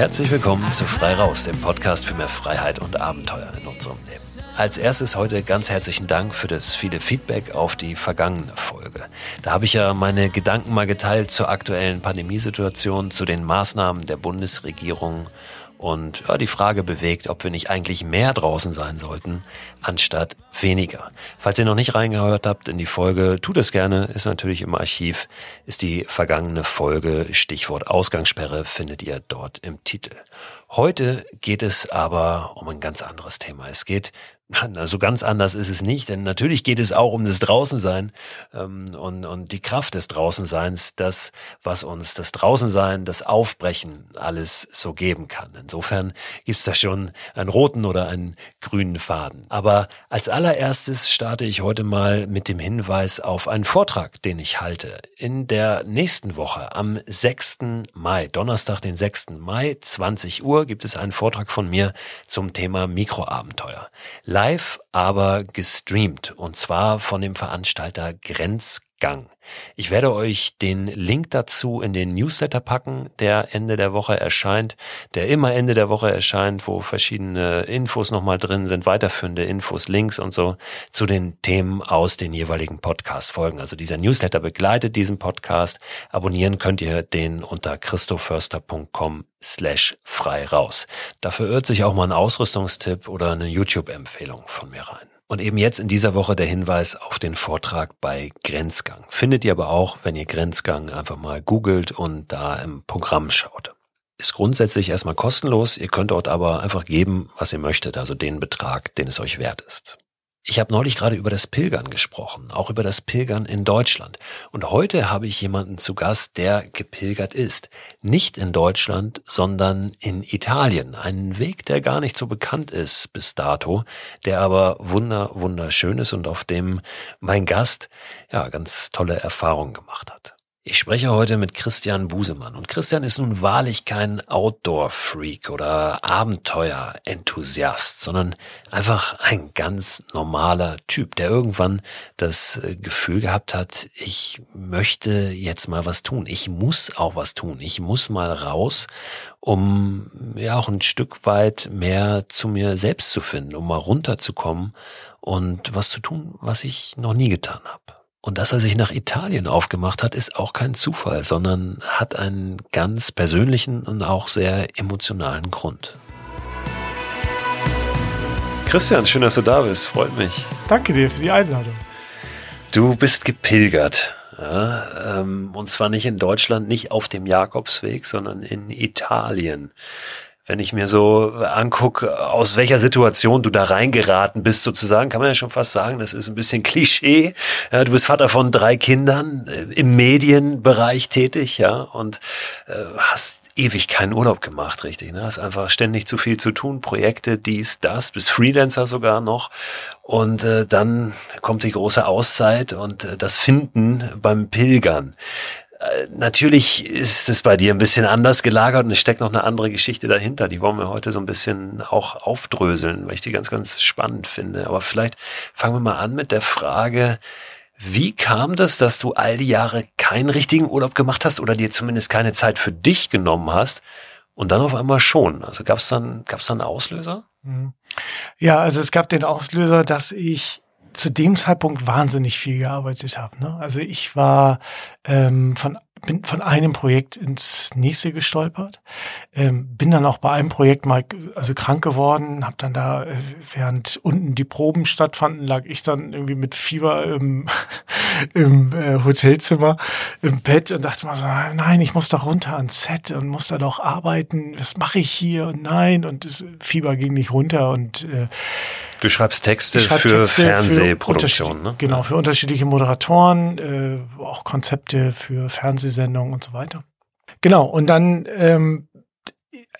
Herzlich willkommen zu Frei Raus, dem Podcast für mehr Freiheit und Abenteuer in unserem Leben. Als erstes heute ganz herzlichen Dank für das viele Feedback auf die vergangene Folge. Da habe ich ja meine Gedanken mal geteilt zur aktuellen Pandemiesituation, zu den Maßnahmen der Bundesregierung und ja, die Frage bewegt, ob wir nicht eigentlich mehr draußen sein sollten, anstatt weniger. Falls ihr noch nicht reingehört habt in die Folge, tut es gerne, ist natürlich im Archiv, ist die vergangene Folge, Stichwort Ausgangssperre, findet ihr dort im Titel. Heute geht es aber um ein ganz anderes Thema. Es geht also ganz anders ist es nicht, denn natürlich geht es auch um das Draußensein ähm, und, und die Kraft des Draußenseins, das, was uns das Draußensein, das Aufbrechen alles so geben kann. Insofern gibt's da schon einen roten oder einen grünen Faden. Aber als allererstes starte ich heute mal mit dem Hinweis auf einen Vortrag, den ich halte. In der nächsten Woche, am 6. Mai, Donnerstag, den 6. Mai, 20 Uhr, gibt es einen Vortrag von mir zum Thema Mikroabenteuer live, aber gestreamt. Und zwar von dem Veranstalter Grenzgang. Ich werde euch den Link dazu in den Newsletter packen, der Ende der Woche erscheint, der immer Ende der Woche erscheint, wo verschiedene Infos nochmal drin sind, weiterführende Infos, Links und so zu den Themen aus den jeweiligen Podcast-Folgen. Also dieser Newsletter begleitet diesen Podcast. Abonnieren könnt ihr den unter christoförster.com slash frei raus. Dafür irrt sich auch mal ein Ausrüstungstipp oder eine YouTube-Empfehlung von mir rein. Und eben jetzt in dieser Woche der Hinweis auf den Vortrag bei Grenzgang. Findet ihr aber auch, wenn ihr Grenzgang einfach mal googelt und da im Programm schaut. Ist grundsätzlich erstmal kostenlos. Ihr könnt dort aber einfach geben, was ihr möchtet, also den Betrag, den es euch wert ist. Ich habe neulich gerade über das Pilgern gesprochen, auch über das Pilgern in Deutschland. Und heute habe ich jemanden zu Gast, der gepilgert ist. Nicht in Deutschland, sondern in Italien. Einen Weg, der gar nicht so bekannt ist bis dato, der aber wunder, wunderschön ist und auf dem mein Gast ja ganz tolle Erfahrungen gemacht hat. Ich spreche heute mit Christian Busemann. Und Christian ist nun wahrlich kein Outdoor-Freak oder Abenteuer-Enthusiast, sondern einfach ein ganz normaler Typ, der irgendwann das äh, Gefühl gehabt hat, ich möchte jetzt mal was tun, ich muss auch was tun, ich muss mal raus, um ja auch ein Stück weit mehr zu mir selbst zu finden, um mal runterzukommen und was zu tun, was ich noch nie getan habe. Und dass er sich nach Italien aufgemacht hat, ist auch kein Zufall, sondern hat einen ganz persönlichen und auch sehr emotionalen Grund. Christian, schön, dass du da bist. Freut mich. Danke dir für die Einladung. Du bist gepilgert. Ja, ähm, und zwar nicht in Deutschland, nicht auf dem Jakobsweg, sondern in Italien wenn ich mir so angucke, aus welcher Situation du da reingeraten bist, sozusagen, kann man ja schon fast sagen, das ist ein bisschen Klischee. Ja, du bist Vater von drei Kindern, äh, im Medienbereich tätig, ja, und äh, hast ewig keinen Urlaub gemacht, richtig. Ne? Hast einfach ständig zu viel zu tun, Projekte, dies, das, bist Freelancer sogar noch. Und äh, dann kommt die große Auszeit und äh, das Finden beim Pilgern. Äh, natürlich ist es bei dir ein bisschen anders gelagert und es steckt noch eine andere Geschichte dahinter. Die wollen wir heute so ein bisschen auch aufdröseln, weil ich die ganz, ganz spannend finde. Aber vielleicht fangen wir mal an mit der Frage, wie kam das, dass du all die Jahre keinen richtigen Urlaub gemacht hast oder dir zumindest keine Zeit für dich genommen hast und dann auf einmal schon? Also gab es dann, gab's dann einen Auslöser? Mhm. Ja, also es gab den Auslöser, dass ich zu dem Zeitpunkt wahnsinnig viel gearbeitet habe. Ne? Also ich war ähm, von bin von einem Projekt ins nächste gestolpert, ähm, bin dann auch bei einem Projekt mal also krank geworden, habe dann da äh, während unten die Proben stattfanden, lag ich dann irgendwie mit Fieber im, im äh, Hotelzimmer im Bett und dachte mal so, nein, ich muss doch runter ans Set und muss da doch arbeiten. Was mache ich hier? Und nein und das Fieber ging nicht runter und äh, Du schreibst Texte für Texte Fernsehproduktionen, ne? Genau, für unterschiedliche Moderatoren, äh, auch Konzepte für Fernsehsendungen und so weiter. Genau, und dann ähm,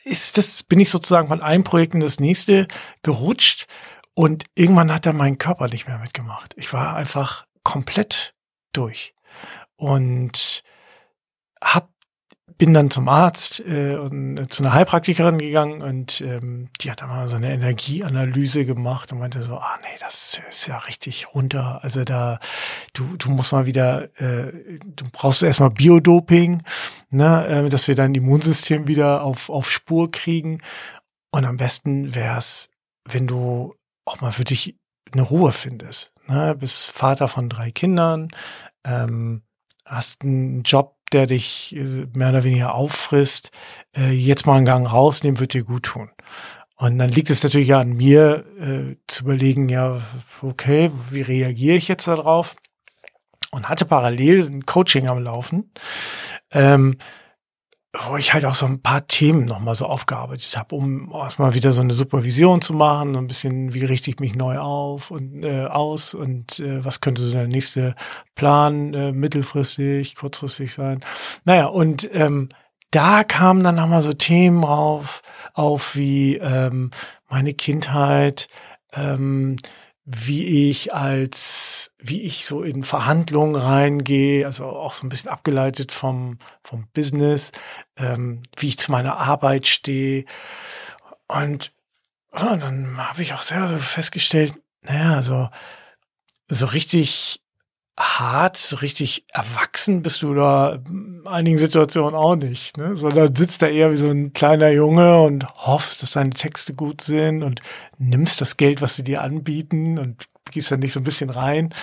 ist das, bin ich sozusagen von einem Projekt in das nächste gerutscht und irgendwann hat er meinen Körper nicht mehr mitgemacht. Ich war einfach komplett durch und hab bin dann zum Arzt äh, und äh, zu einer Heilpraktikerin gegangen und ähm, die hat dann mal so eine Energieanalyse gemacht und meinte so, ah nee, das ist ja richtig runter. Also da, du, du musst mal wieder, äh, du brauchst erstmal Biodoping ne, äh, dass wir dein Immunsystem wieder auf, auf Spur kriegen. Und am besten wär's, wenn du auch mal für dich eine Ruhe findest. Ne? Bist Vater von drei Kindern, ähm, hast einen Job, der dich äh, mehr oder weniger auffrisst. Äh, jetzt mal einen Gang rausnehmen, wird dir gut tun. Und dann liegt es natürlich an mir, äh, zu überlegen, ja, okay, wie reagiere ich jetzt darauf? Und hatte parallel ein Coaching am Laufen. Ähm, wo ich halt auch so ein paar Themen nochmal so aufgearbeitet habe, um erstmal wieder so eine Supervision zu machen, ein bisschen, wie richte ich mich neu auf und äh, aus und äh, was könnte so der nächste Plan äh, mittelfristig, kurzfristig sein. Naja, und ähm, da kamen dann nochmal so Themen auf, auf wie ähm, meine Kindheit, ähm, wie ich als, wie ich so in Verhandlungen reingehe, also auch so ein bisschen abgeleitet vom, vom Business, ähm, wie ich zu meiner Arbeit stehe. Und, oh, dann habe ich auch selber so festgestellt, naja, so, so richtig hart, richtig erwachsen bist du da in einigen Situationen auch nicht, ne? Sondern sitzt da eher wie so ein kleiner Junge und hoffst, dass deine Texte gut sind und nimmst das Geld, was sie dir anbieten und gehst dann nicht so ein bisschen rein.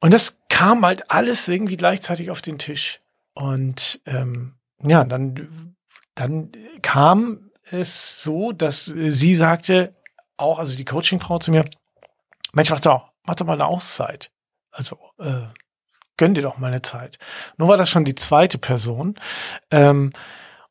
Und das kam halt alles irgendwie gleichzeitig auf den Tisch. Und ähm, ja, dann, dann kam es so, dass sie sagte, auch, also die Coachingfrau zu mir, Mensch, mach doch, mach doch mal eine Auszeit. Also äh, gönn dir doch mal eine Zeit. Nur war das schon die zweite Person. Ähm,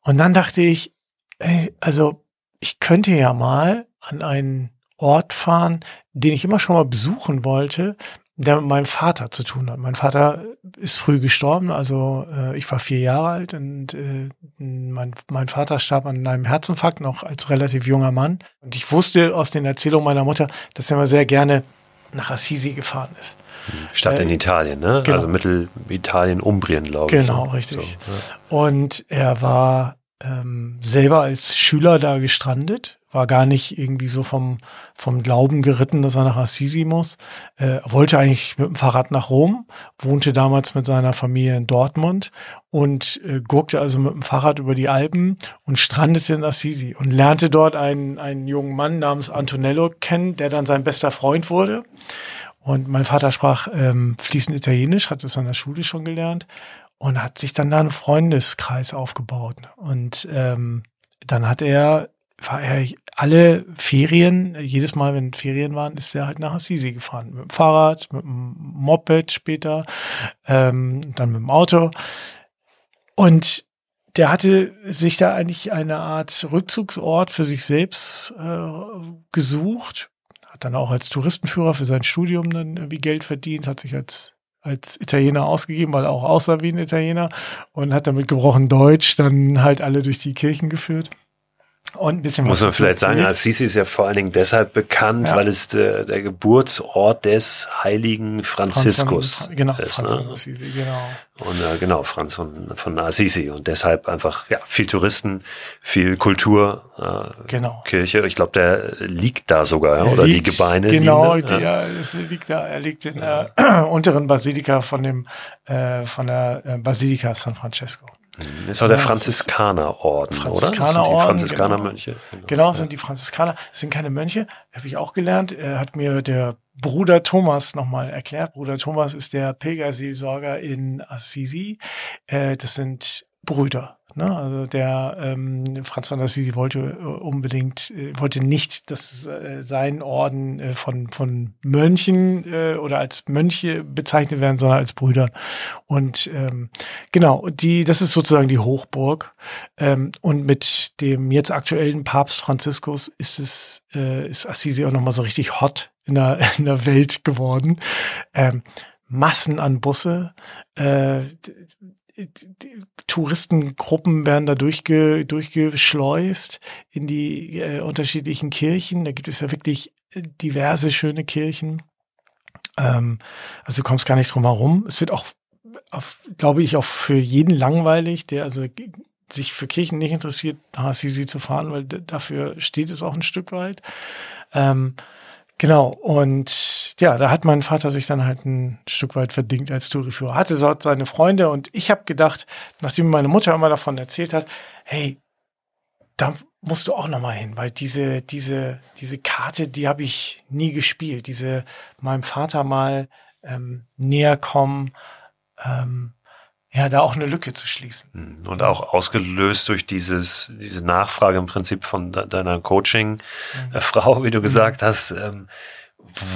und dann dachte ich, ey, also ich könnte ja mal an einen Ort fahren, den ich immer schon mal besuchen wollte, der mit meinem Vater zu tun hat. Mein Vater ist früh gestorben, also äh, ich war vier Jahre alt und äh, mein, mein Vater starb an einem Herzinfarkt noch als relativ junger Mann. Und ich wusste aus den Erzählungen meiner Mutter, dass er immer sehr gerne nach Assisi gefahren ist. Stadt äh, in Italien, ne? Genau. Also Mittelitalien, Umbrien, glaube ich. Genau, richtig. So, ja. Und er war ähm, selber als Schüler da gestrandet, war gar nicht irgendwie so vom, vom Glauben geritten, dass er nach Assisi muss. Äh, wollte eigentlich mit dem Fahrrad nach Rom, wohnte damals mit seiner Familie in Dortmund und äh, guckte also mit dem Fahrrad über die Alpen und strandete in Assisi und lernte dort einen, einen jungen Mann namens Antonello kennen, der dann sein bester Freund wurde. Und mein Vater sprach ähm, fließend Italienisch, hat es an der Schule schon gelernt und hat sich dann da einen Freundeskreis aufgebaut. Und ähm, dann hat er, war er alle Ferien, jedes Mal, wenn Ferien waren, ist er halt nach Assisi gefahren. Mit dem Fahrrad, mit dem Moped später, ähm, dann mit dem Auto. Und der hatte sich da eigentlich eine Art Rückzugsort für sich selbst äh, gesucht, hat dann auch als Touristenführer für sein Studium dann irgendwie Geld verdient, hat sich als als Italiener ausgegeben, weil er auch aussah wie ein Italiener und hat damit gebrochen Deutsch dann halt alle durch die Kirchen geführt. Und ein bisschen Muss man vielleicht erzählt. sagen, Assisi ist ja vor allen Dingen deshalb bekannt, ja. weil es der, der, Geburtsort des heiligen Franziskus Franz, genau, ist. Franz ne? Assisi, genau. Und äh, genau, Franz von, von Assisi. Und deshalb einfach ja viel Touristen, viel Kultur, äh, genau. Kirche. Ich glaube, der liegt da sogar, ja? oder liegt, die Gebeine. Genau, liegen da, ja. ja, das liegt da. Er liegt in der äh, unteren Basilika von dem äh, von der äh, Basilika San Francesco. Das ist auch der Franziskanerorden, Franziskaner oder? Die Franziskanermönche. Genau, genau sind die Franziskaner. Das sind keine Mönche, habe ich auch gelernt. Er hat mir der Bruder Thomas nochmal erklärt. Bruder Thomas ist der Pilgerseelsorger in Assisi. Äh, das sind Brüder. Ne? Also der ähm, Franz von Assisi wollte äh, unbedingt, äh, wollte nicht, dass äh, sein Orden äh, von, von Mönchen äh, oder als Mönche bezeichnet werden, sondern als Brüder. Und ähm, genau, die, das ist sozusagen die Hochburg. Ähm, und mit dem jetzt aktuellen Papst Franziskus ist es, äh, ist Assisi auch nochmal so richtig hot in der, in der Welt geworden. Ähm, Massen an Busse, äh, Touristengruppen werden da durchge, durchgeschleust in die äh, unterschiedlichen Kirchen. Da gibt es ja wirklich diverse schöne Kirchen. Ähm, also du kommst gar nicht drum herum. Es wird auch, glaube ich, auch für jeden langweilig, der also sich für Kirchen nicht interessiert, Assisi zu fahren, weil dafür steht es auch ein Stück weit. Ähm, Genau, und ja, da hat mein Vater sich dann halt ein Stück weit verdingt als Touriführer. Hatte seine Freunde und ich habe gedacht, nachdem meine Mutter immer davon erzählt hat, hey, da musst du auch noch mal hin, weil diese diese diese Karte, die habe ich nie gespielt. Diese meinem Vater mal ähm, näher kommen, ähm, ja, da auch eine Lücke zu schließen. Hm. Und auch ausgelöst durch dieses, diese Nachfrage im Prinzip von de deiner Coaching-Frau, mhm. wie du gesagt mhm. hast, ähm,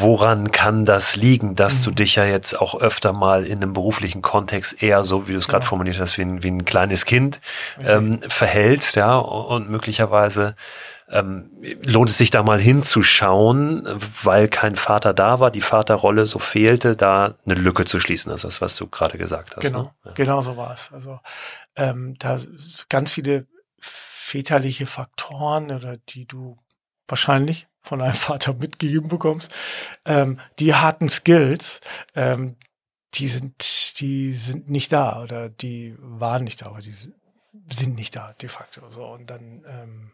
woran kann das liegen, dass mhm. du dich ja jetzt auch öfter mal in einem beruflichen Kontext eher so, wie du es gerade ja. formuliert hast, wie ein, wie ein kleines Kind ähm, verhältst, ja, und möglicherweise ähm, lohnt es sich da mal hinzuschauen, weil kein Vater da war, die Vaterrolle so fehlte, da eine Lücke zu schließen. Das ist das, was du gerade gesagt hast. Genau, ne? ja. genau so war es. Also ähm, da ganz viele väterliche Faktoren oder die du wahrscheinlich von einem Vater mitgegeben bekommst, ähm, die harten Skills, ähm, die sind, die sind nicht da oder die waren nicht da, aber die sind nicht da de facto. So und dann ähm,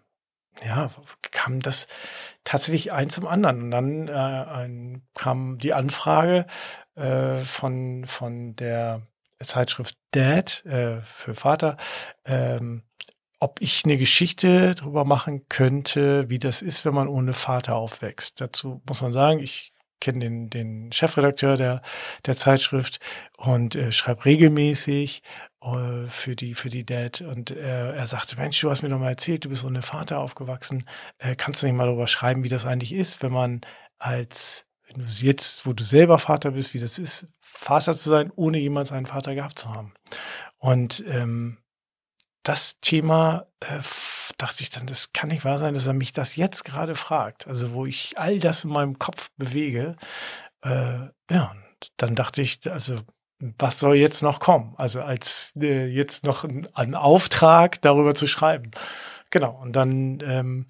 ja, kam das tatsächlich eins zum anderen. Und dann äh, ein, kam die Anfrage äh, von, von der Zeitschrift Dad äh, für Vater, ähm, ob ich eine Geschichte darüber machen könnte, wie das ist, wenn man ohne Vater aufwächst. Dazu muss man sagen, ich kenne den, den Chefredakteur der, der Zeitschrift und äh, schreibe regelmäßig äh, für die für die Dad. Und äh, er sagte Mensch du hast mir doch mal erzählt du bist ohne Vater aufgewachsen. Äh, kannst du nicht mal darüber schreiben wie das eigentlich ist wenn man als wenn du jetzt wo du selber Vater bist wie das ist Vater zu sein ohne jemals einen Vater gehabt zu haben? Und ähm, das Thema äh, dachte ich dann, das kann nicht wahr sein, dass er mich das jetzt gerade fragt. Also wo ich all das in meinem Kopf bewege. Äh, ja, und dann dachte ich, also was soll jetzt noch kommen? Also als äh, jetzt noch ein, ein, Auftrag darüber zu schreiben. Genau. Und dann ähm,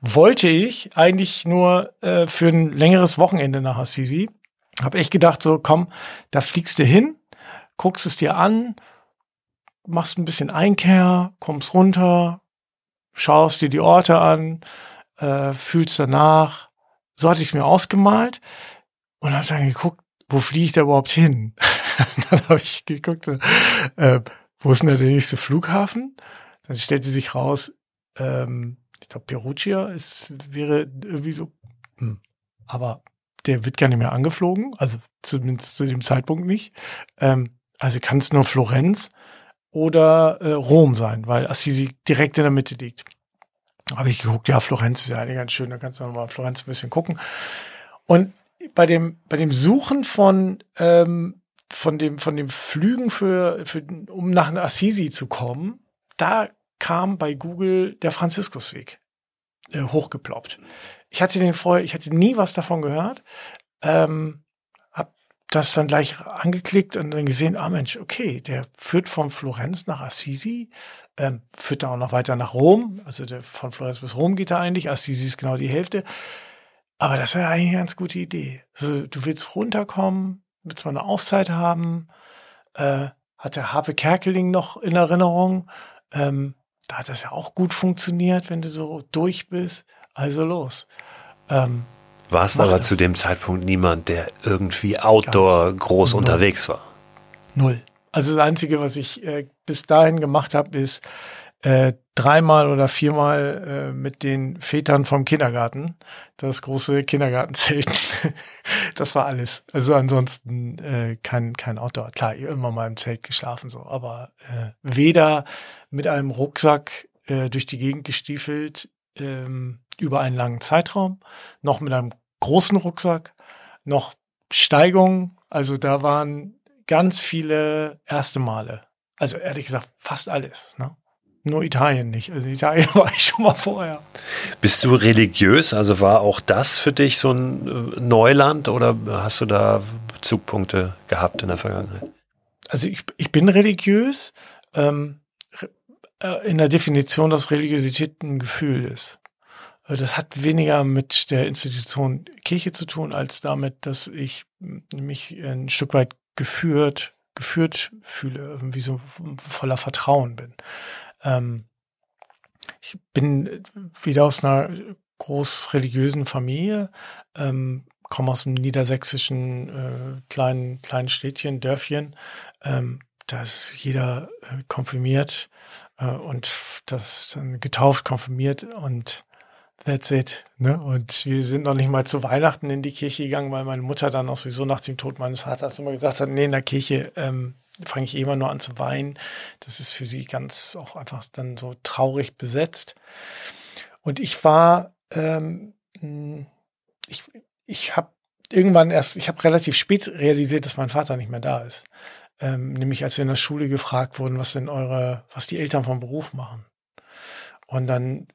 wollte ich eigentlich nur äh, für ein längeres Wochenende nach Assisi. Hab echt gedacht, so komm, da fliegst du hin, guckst es dir an, machst ein bisschen Einkehr, kommst runter, schaust dir die Orte an, äh, fühlst danach. So hatte ich es mir ausgemalt und habe dann geguckt, wo fliege ich da überhaupt hin? dann habe ich geguckt, äh, wo ist denn der nächste Flughafen? Dann stellte sich raus, ähm, ich glaube, Perugia ist, wäre irgendwie so, hm, aber der wird gar nicht mehr angeflogen, also zumindest zu dem Zeitpunkt nicht. Ähm, also kann es nur Florenz oder äh, Rom sein, weil Assisi direkt in der Mitte liegt. Habe ich geguckt, ja, Florenz ist ja eigentlich ganz schön, da kannst du nochmal Florenz ein bisschen gucken. Und bei dem, bei dem Suchen von, ähm, von dem, von dem Flügen für, für, um nach Assisi zu kommen, da kam bei Google der Franziskusweg äh, hochgeploppt. Ich hatte den vorher, ich hatte nie was davon gehört. Ähm, das dann gleich angeklickt und dann gesehen, ah Mensch, okay, der führt von Florenz nach Assisi, ähm, führt dann auch noch weiter nach Rom, also der, von Florenz bis Rom geht er eigentlich, Assisi ist genau die Hälfte. Aber das wäre eigentlich eine ganz gute Idee. Also, du willst runterkommen, willst mal eine Auszeit haben, äh, hat der Harpe Kerkeling noch in Erinnerung, ähm, da hat das ja auch gut funktioniert, wenn du so durch bist. Also los. Ähm, warst aber das. zu dem Zeitpunkt niemand, der irgendwie outdoor groß Null. unterwegs war. Null. Also das Einzige, was ich äh, bis dahin gemacht habe, ist äh, dreimal oder viermal äh, mit den Vätern vom Kindergarten, das große Kindergartenzelt. das war alles. Also ansonsten äh, kein, kein Outdoor. Klar, immer mal im Zelt geschlafen, so, aber äh, weder mit einem Rucksack äh, durch die Gegend gestiefelt, ähm, über einen langen Zeitraum, noch mit einem großen Rucksack, noch Steigungen. Also da waren ganz viele erste Male. Also ehrlich gesagt, fast alles. Ne? Nur Italien nicht. Also Italien war ich schon mal vorher. Bist du religiös? Also war auch das für dich so ein äh, Neuland oder hast du da Zugpunkte gehabt in der Vergangenheit? Also ich, ich bin religiös ähm, äh, in der Definition, dass Religiosität ein Gefühl ist. Äh, das hat weniger mit der Institution Kirche zu tun, als damit, dass ich mich ein Stück weit geführt, geführt fühle, irgendwie so voller Vertrauen bin. Ähm, ich bin wieder aus einer großreligiösen Familie, ähm, komme aus einem niedersächsischen äh, kleinen, kleinen Städtchen, Dörfchen. Ähm, da ist jeder äh, konfirmiert äh, und das dann getauft, konfirmiert und that's it. Ne? Und wir sind noch nicht mal zu Weihnachten in die Kirche gegangen, weil meine Mutter dann auch sowieso nach dem Tod meines Vaters immer gesagt hat, nee, in der Kirche ähm, fange ich eh immer nur an zu weinen. Das ist für sie ganz auch einfach dann so traurig besetzt. Und ich war, ähm, ich, ich habe irgendwann erst, ich habe relativ spät realisiert, dass mein Vater nicht mehr da ist. Ähm, nämlich als wir in der Schule gefragt wurden, was denn eure, was die Eltern vom Beruf machen. Und dann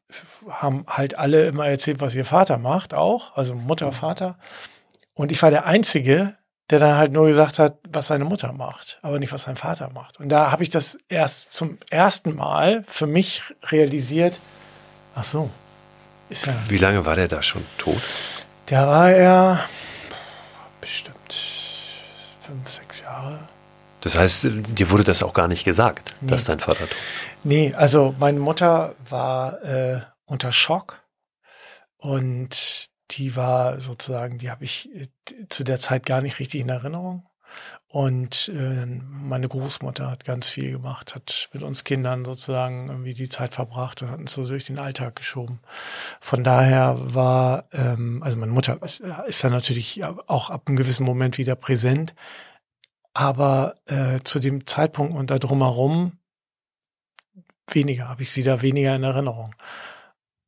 haben halt alle immer erzählt, was ihr Vater macht, auch, also Mutter, mhm. Vater. Und ich war der Einzige, der dann halt nur gesagt hat, was seine Mutter macht, aber nicht, was sein Vater macht. Und da habe ich das erst zum ersten Mal für mich realisiert. Ach so, ist er. Wie lange war der da schon tot? Der war ja bestimmt fünf, sechs Jahre. Das heißt, dir wurde das auch gar nicht gesagt, nee. dass dein Vater tot Nee, also meine Mutter war äh, unter Schock und die war sozusagen, die habe ich äh, zu der Zeit gar nicht richtig in Erinnerung. Und äh, meine Großmutter hat ganz viel gemacht, hat mit uns Kindern sozusagen irgendwie die Zeit verbracht und hat uns so durch den Alltag geschoben. Von daher war, ähm, also meine Mutter ist, ist dann natürlich auch ab einem gewissen Moment wieder präsent, aber äh, zu dem Zeitpunkt und da drumherum weniger, habe ich sie da weniger in Erinnerung.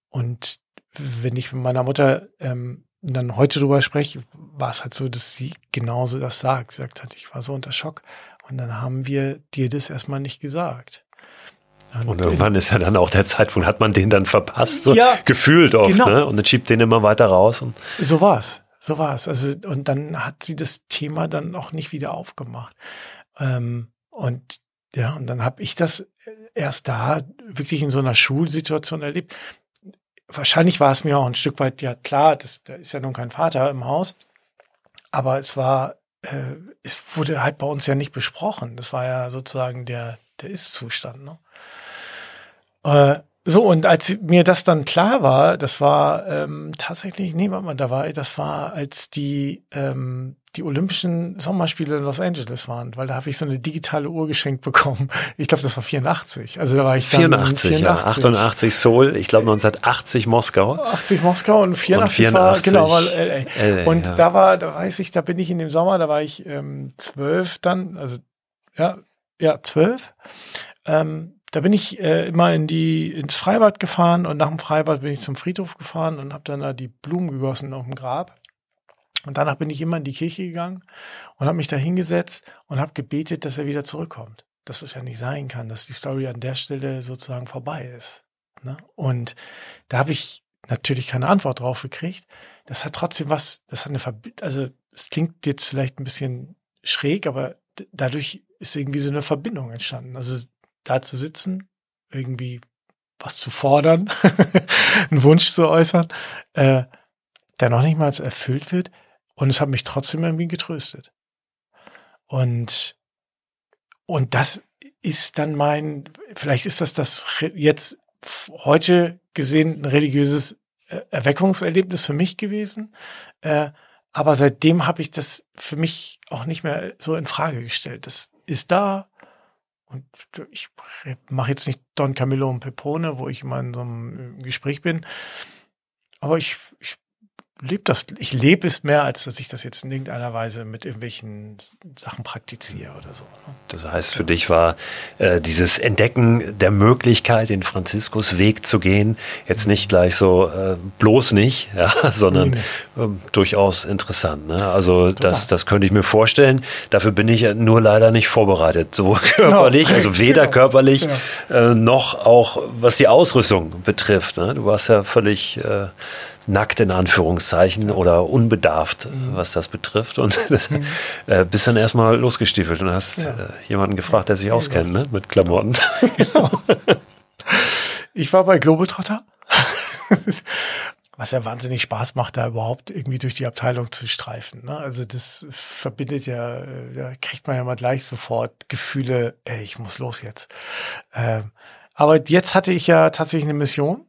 Und wenn ich mit meiner Mutter ähm, dann heute drüber spreche, war es halt so, dass sie genauso das sagt. Sie sagt hat, ich war so unter Schock. Und dann haben wir dir das erstmal nicht gesagt. Und, und irgendwann ist ja dann auch der Zeitpunkt, hat man den dann verpasst, so ja, gefühlt oft, genau. ne? Und dann schiebt den immer weiter raus. Und so war's. So war's. Also, und dann hat sie das Thema dann auch nicht wieder aufgemacht. Ähm, und ja, und dann habe ich das erst da wirklich in so einer Schulsituation erlebt wahrscheinlich war es mir auch ein Stück weit ja klar, das, da ist ja nun kein Vater im Haus, aber es war, äh, es wurde halt bei uns ja nicht besprochen. Das war ja sozusagen der, der Ist-Zustand. Ne? Äh, so, und als mir das dann klar war, das war ähm, tatsächlich, nee, warte mal, da war, das war, als die ähm, die Olympischen Sommerspiele in Los Angeles waren, weil da habe ich so eine digitale Uhr geschenkt bekommen. Ich glaube, das war 84. Also da war ich dann 84, 84. ja, 88 Seoul, ich glaube 1980 Moskau. 80 Moskau und 84, und 84 war genau war LA. LA und ja. da war, da weiß ich, da bin ich in dem Sommer, da war ich ähm, zwölf dann, also ja, ja zwölf. Ähm, da bin ich äh, immer in die ins Freibad gefahren und nach dem Freibad bin ich zum Friedhof gefahren und habe dann da die Blumen gegossen auf dem Grab. Und danach bin ich immer in die Kirche gegangen und habe mich da hingesetzt und habe gebetet, dass er wieder zurückkommt. Dass es ja nicht sein kann, dass die Story an der Stelle sozusagen vorbei ist. Ne? Und da habe ich natürlich keine Antwort drauf gekriegt. Das hat trotzdem was, das hat eine Verbindung, also es klingt jetzt vielleicht ein bisschen schräg, aber dadurch ist irgendwie so eine Verbindung entstanden. Also da zu sitzen, irgendwie was zu fordern, einen Wunsch zu äußern, äh, der noch nicht mal erfüllt wird, und es hat mich trotzdem irgendwie getröstet. Und, und das ist dann mein, vielleicht ist das das jetzt heute gesehen ein religiöses Erweckungserlebnis für mich gewesen. Äh, aber seitdem habe ich das für mich auch nicht mehr so in Frage gestellt. Das ist da. Und ich mache jetzt nicht Don Camillo und Pepone, wo ich immer in so einem Gespräch bin. Aber ich, ich lebe das, ich lebe es mehr, als dass ich das jetzt in irgendeiner Weise mit irgendwelchen Sachen praktiziere oder so. Ne? Das heißt, für dich war äh, dieses Entdecken der Möglichkeit, den Franziskus Weg zu gehen, jetzt nicht gleich so äh, bloß nicht, ja, sondern nee, nee. Äh, durchaus interessant. Ne? Also das, das könnte ich mir vorstellen. Dafür bin ich nur leider nicht vorbereitet, sowohl körperlich, genau. also weder genau. körperlich genau. Äh, noch auch was die Ausrüstung betrifft. Ne? Du warst ja völlig äh, nackt in Anführungszeichen oder unbedarft, mhm. was das betrifft. Und das, mhm. äh, bist dann erstmal losgestiefelt und hast ja. äh, jemanden gefragt, der sich ja, auskennt ne? mit Klamotten. Genau. Ich war bei Globetrotter. was ja wahnsinnig Spaß macht, da überhaupt irgendwie durch die Abteilung zu streifen. Ne? Also das verbindet ja, äh, da kriegt man ja mal gleich sofort Gefühle, ey, ich muss los jetzt. Ähm, aber jetzt hatte ich ja tatsächlich eine Mission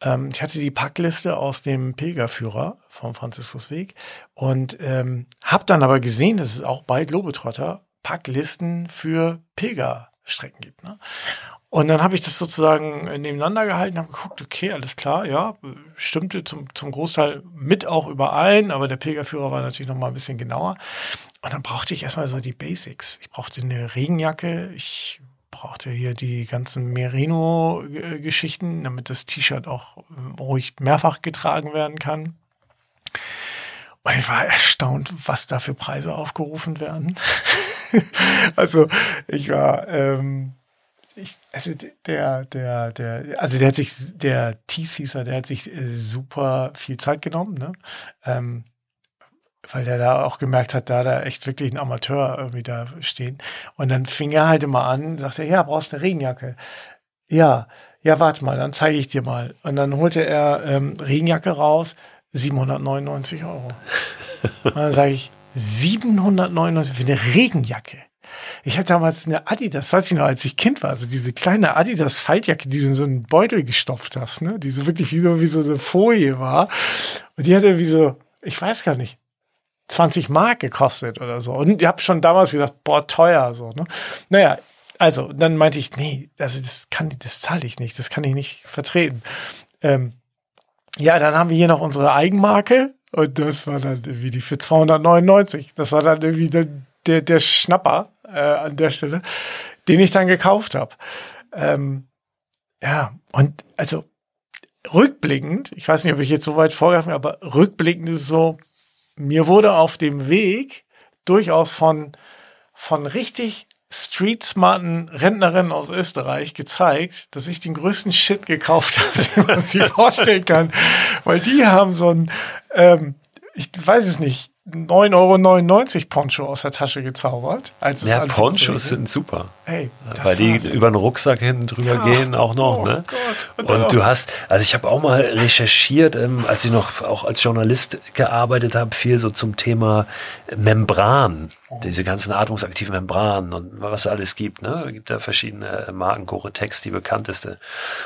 Ähm, ich hatte die Packliste aus dem Pilgerführer vom Franziskusweg und ähm, habe dann aber gesehen, dass es auch bei Globetrotter Packlisten für Pilgerstrecken gibt. Ne? Und dann habe ich das sozusagen nebeneinander gehalten, habe geguckt, okay, alles klar, ja, stimmte zum, zum Großteil mit auch überein, aber der Pilgerführer war natürlich noch mal ein bisschen genauer. Und dann brauchte ich erstmal so die Basics. Ich brauchte eine Regenjacke, ich brauchte hier die ganzen Merino-Geschichten, damit das T-Shirt auch ruhig mehrfach getragen werden kann. Und ich war erstaunt, was da für Preise aufgerufen werden. also ich war, ähm, ich, also der, der, der, also der hat sich, der T-Caesar, der hat sich äh, super viel Zeit genommen, ne? Ähm, weil der da auch gemerkt hat, da da echt wirklich ein Amateur irgendwie da stehen. Und dann fing er halt immer an, sagte, ja, brauchst eine Regenjacke. Ja, ja, warte mal, dann zeige ich dir mal. Und dann holte er ähm, Regenjacke raus, 799 Euro. Und dann sage ich, 799 für eine Regenjacke. Ich hatte damals eine Adidas, weiß ich noch, als ich Kind war, also diese kleine Adidas Faltjacke, die du in so einen Beutel gestopft hast, ne, die so wirklich wie so, wie so eine Folie war. Und die hatte wie so, ich weiß gar nicht, 20 Mark gekostet oder so. Und ich habe schon damals gedacht, boah, teuer so. Ne? Naja, also dann meinte ich, nee, also das kann, das zahle ich nicht, das kann ich nicht vertreten. Ähm, ja, dann haben wir hier noch unsere Eigenmarke und das war dann irgendwie die für 299. Das war dann irgendwie der, der, der Schnapper äh, an der Stelle, den ich dann gekauft habe. Ähm, ja, und also rückblickend, ich weiß nicht, ob ich jetzt so weit vorgreife, aber rückblickend ist es so, mir wurde auf dem Weg durchaus von, von richtig street-smarten Rentnerinnen aus Österreich gezeigt, dass ich den größten Shit gekauft habe, den man sich vorstellen kann. Weil die haben so ein, ähm, ich weiß es nicht, 9,99 Euro Poncho aus der Tasche gezaubert. Als ja, Ponchos sind super. Hey, Weil die über den Rucksack hinten drüber ja. gehen auch noch. Oh ne? Gott. Und, und du hast, also ich habe auch mal recherchiert, ähm, als ich noch auch als Journalist gearbeitet habe, viel so zum Thema Membran diese ganzen atmungsaktiven Membranen und was es alles gibt. Ne? Es gibt da verschiedene Marken, Gore-Tex, die bekannteste.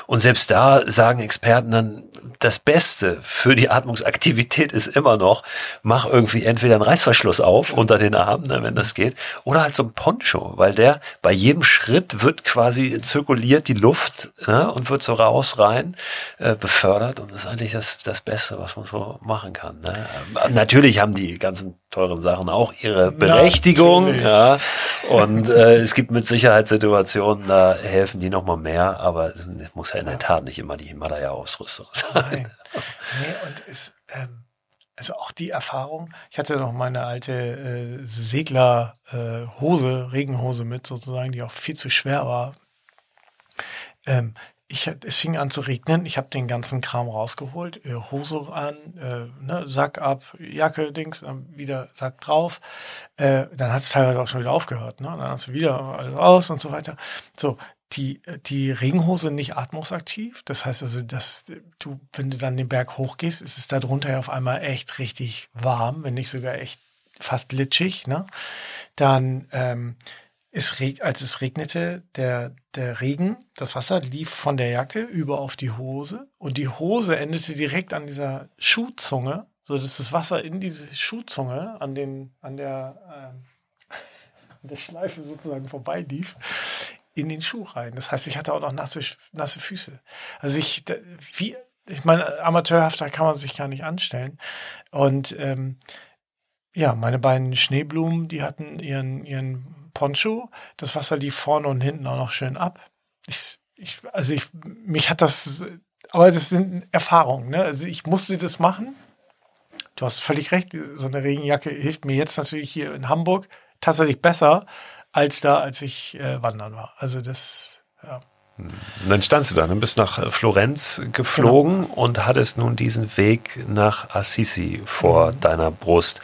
Und selbst da sagen Experten dann, das Beste für die Atmungsaktivität ist immer noch, mach irgendwie entweder einen Reißverschluss auf unter den Armen, ne, wenn das geht, oder halt so ein Poncho, weil der bei jedem Schritt wird quasi zirkuliert die Luft ne, und wird so raus, rein äh, befördert und das ist eigentlich das, das Beste, was man so machen kann. Ne? Natürlich haben die ganzen teuren Sachen auch ihre Berechtigung. Ja, und äh, es gibt mit Sicherheit Situationen, da helfen die nochmal mehr, aber es muss ja in der Tat nicht immer die Himalaya-Ausrüstung sein. Nein. Nee, und es, ähm, also auch die Erfahrung, ich hatte noch meine alte äh, Seglerhose, äh, Regenhose mit sozusagen, die auch viel zu schwer war. Ähm, ich, es fing an zu regnen, ich habe den ganzen Kram rausgeholt, äh, Hose an, äh, ne, Sack ab, Jacke, Dings, dann wieder Sack drauf. Äh, dann hat es teilweise auch schon wieder aufgehört, ne? Dann hast du wieder alles aus und so weiter. So, die, die Regenhose nicht atmungsaktiv. Das heißt also, dass du, wenn du dann den Berg hochgehst, ist es da drunter ja auf einmal echt richtig warm, wenn nicht sogar echt fast litschig, ne? Dann ähm, es reg als es regnete, der, der Regen, das Wasser lief von der Jacke über auf die Hose und die Hose endete direkt an dieser Schuhzunge, so dass das Wasser in diese Schuhzunge an den, an der, äh, an der Schleife sozusagen vorbeilief in den Schuh rein. Das heißt, ich hatte auch noch nasse, nasse Füße. Also ich, wie, ich meine, amateurhafter kann man sich gar nicht anstellen. Und ähm, ja, meine beiden Schneeblumen, die hatten ihren, ihren Poncho. Das Wasser lief vorne und hinten auch noch schön ab. Ich, ich, also ich, mich hat das, aber das sind Erfahrungen, ne? Also ich musste das machen. Du hast völlig recht, so eine Regenjacke hilft mir jetzt natürlich hier in Hamburg tatsächlich besser als da, als ich äh, wandern war. Also das, ja. Und dann standst du da, dann bist nach Florenz geflogen genau. und hattest nun diesen Weg nach Assisi vor mhm. deiner Brust.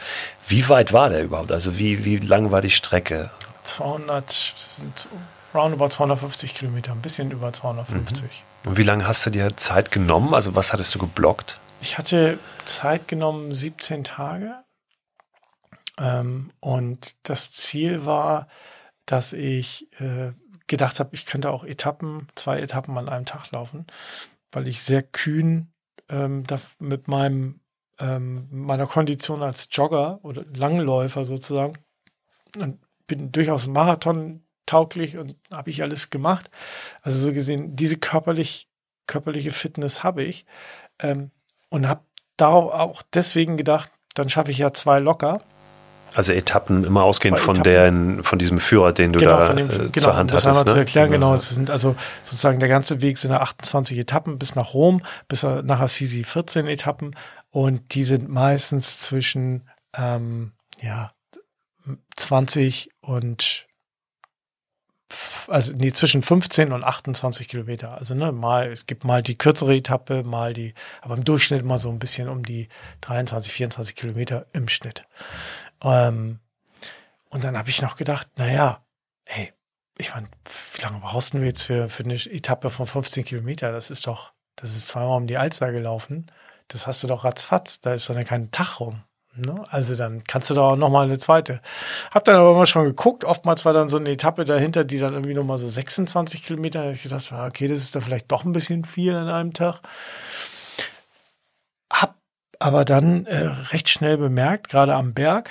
Wie weit war der überhaupt? Also wie, wie lang war die Strecke? 200, sind roundabout 250 Kilometer, ein bisschen über 250. Mhm. Und wie lange hast du dir Zeit genommen? Also was hattest du geblockt? Ich hatte Zeit genommen 17 Tage. Ähm, und das Ziel war, dass ich äh, gedacht habe, ich könnte auch Etappen, zwei Etappen an einem Tag laufen. weil ich sehr kühn ähm, da mit meinem ähm, meiner Kondition als Jogger oder Langläufer sozusagen und bin durchaus Marathon tauglich und habe ich alles gemacht. Also so gesehen, diese körperlich, körperliche Fitness habe ich ähm, und habe da auch deswegen gedacht, dann schaffe ich ja zwei locker. Also Etappen immer ausgehend von der, von diesem Führer, den du genau, da dem, äh, genau, zur Hand das hattest. Das ne? zu erklären, genau. Das sind also sozusagen der ganze Weg sind 28 Etappen bis nach Rom, bis nach Assisi 14 Etappen und die sind meistens zwischen ähm, ja 20 und also nee, zwischen 15 und 28 Kilometer. Also ne, mal, es gibt mal die kürzere Etappe, mal die, aber im Durchschnitt immer so ein bisschen um die 23, 24 Kilometer im Schnitt. Ähm, und dann habe ich noch gedacht, naja, ey, ich meine, wie lange brauchst du jetzt für, für eine Etappe von 15 Kilometer? Das ist doch, das ist zweimal um die Alster gelaufen. Das hast du doch ratzfatz. Da ist doch kein Tag rum. Ne? Also dann kannst du da auch nochmal eine zweite. Hab dann aber mal schon geguckt. Oftmals war dann so eine Etappe dahinter, die dann irgendwie nochmal so 26 Kilometer. Ich gedacht, okay, das ist da vielleicht doch ein bisschen viel an einem Tag. Hab aber dann äh, recht schnell bemerkt, gerade am Berg,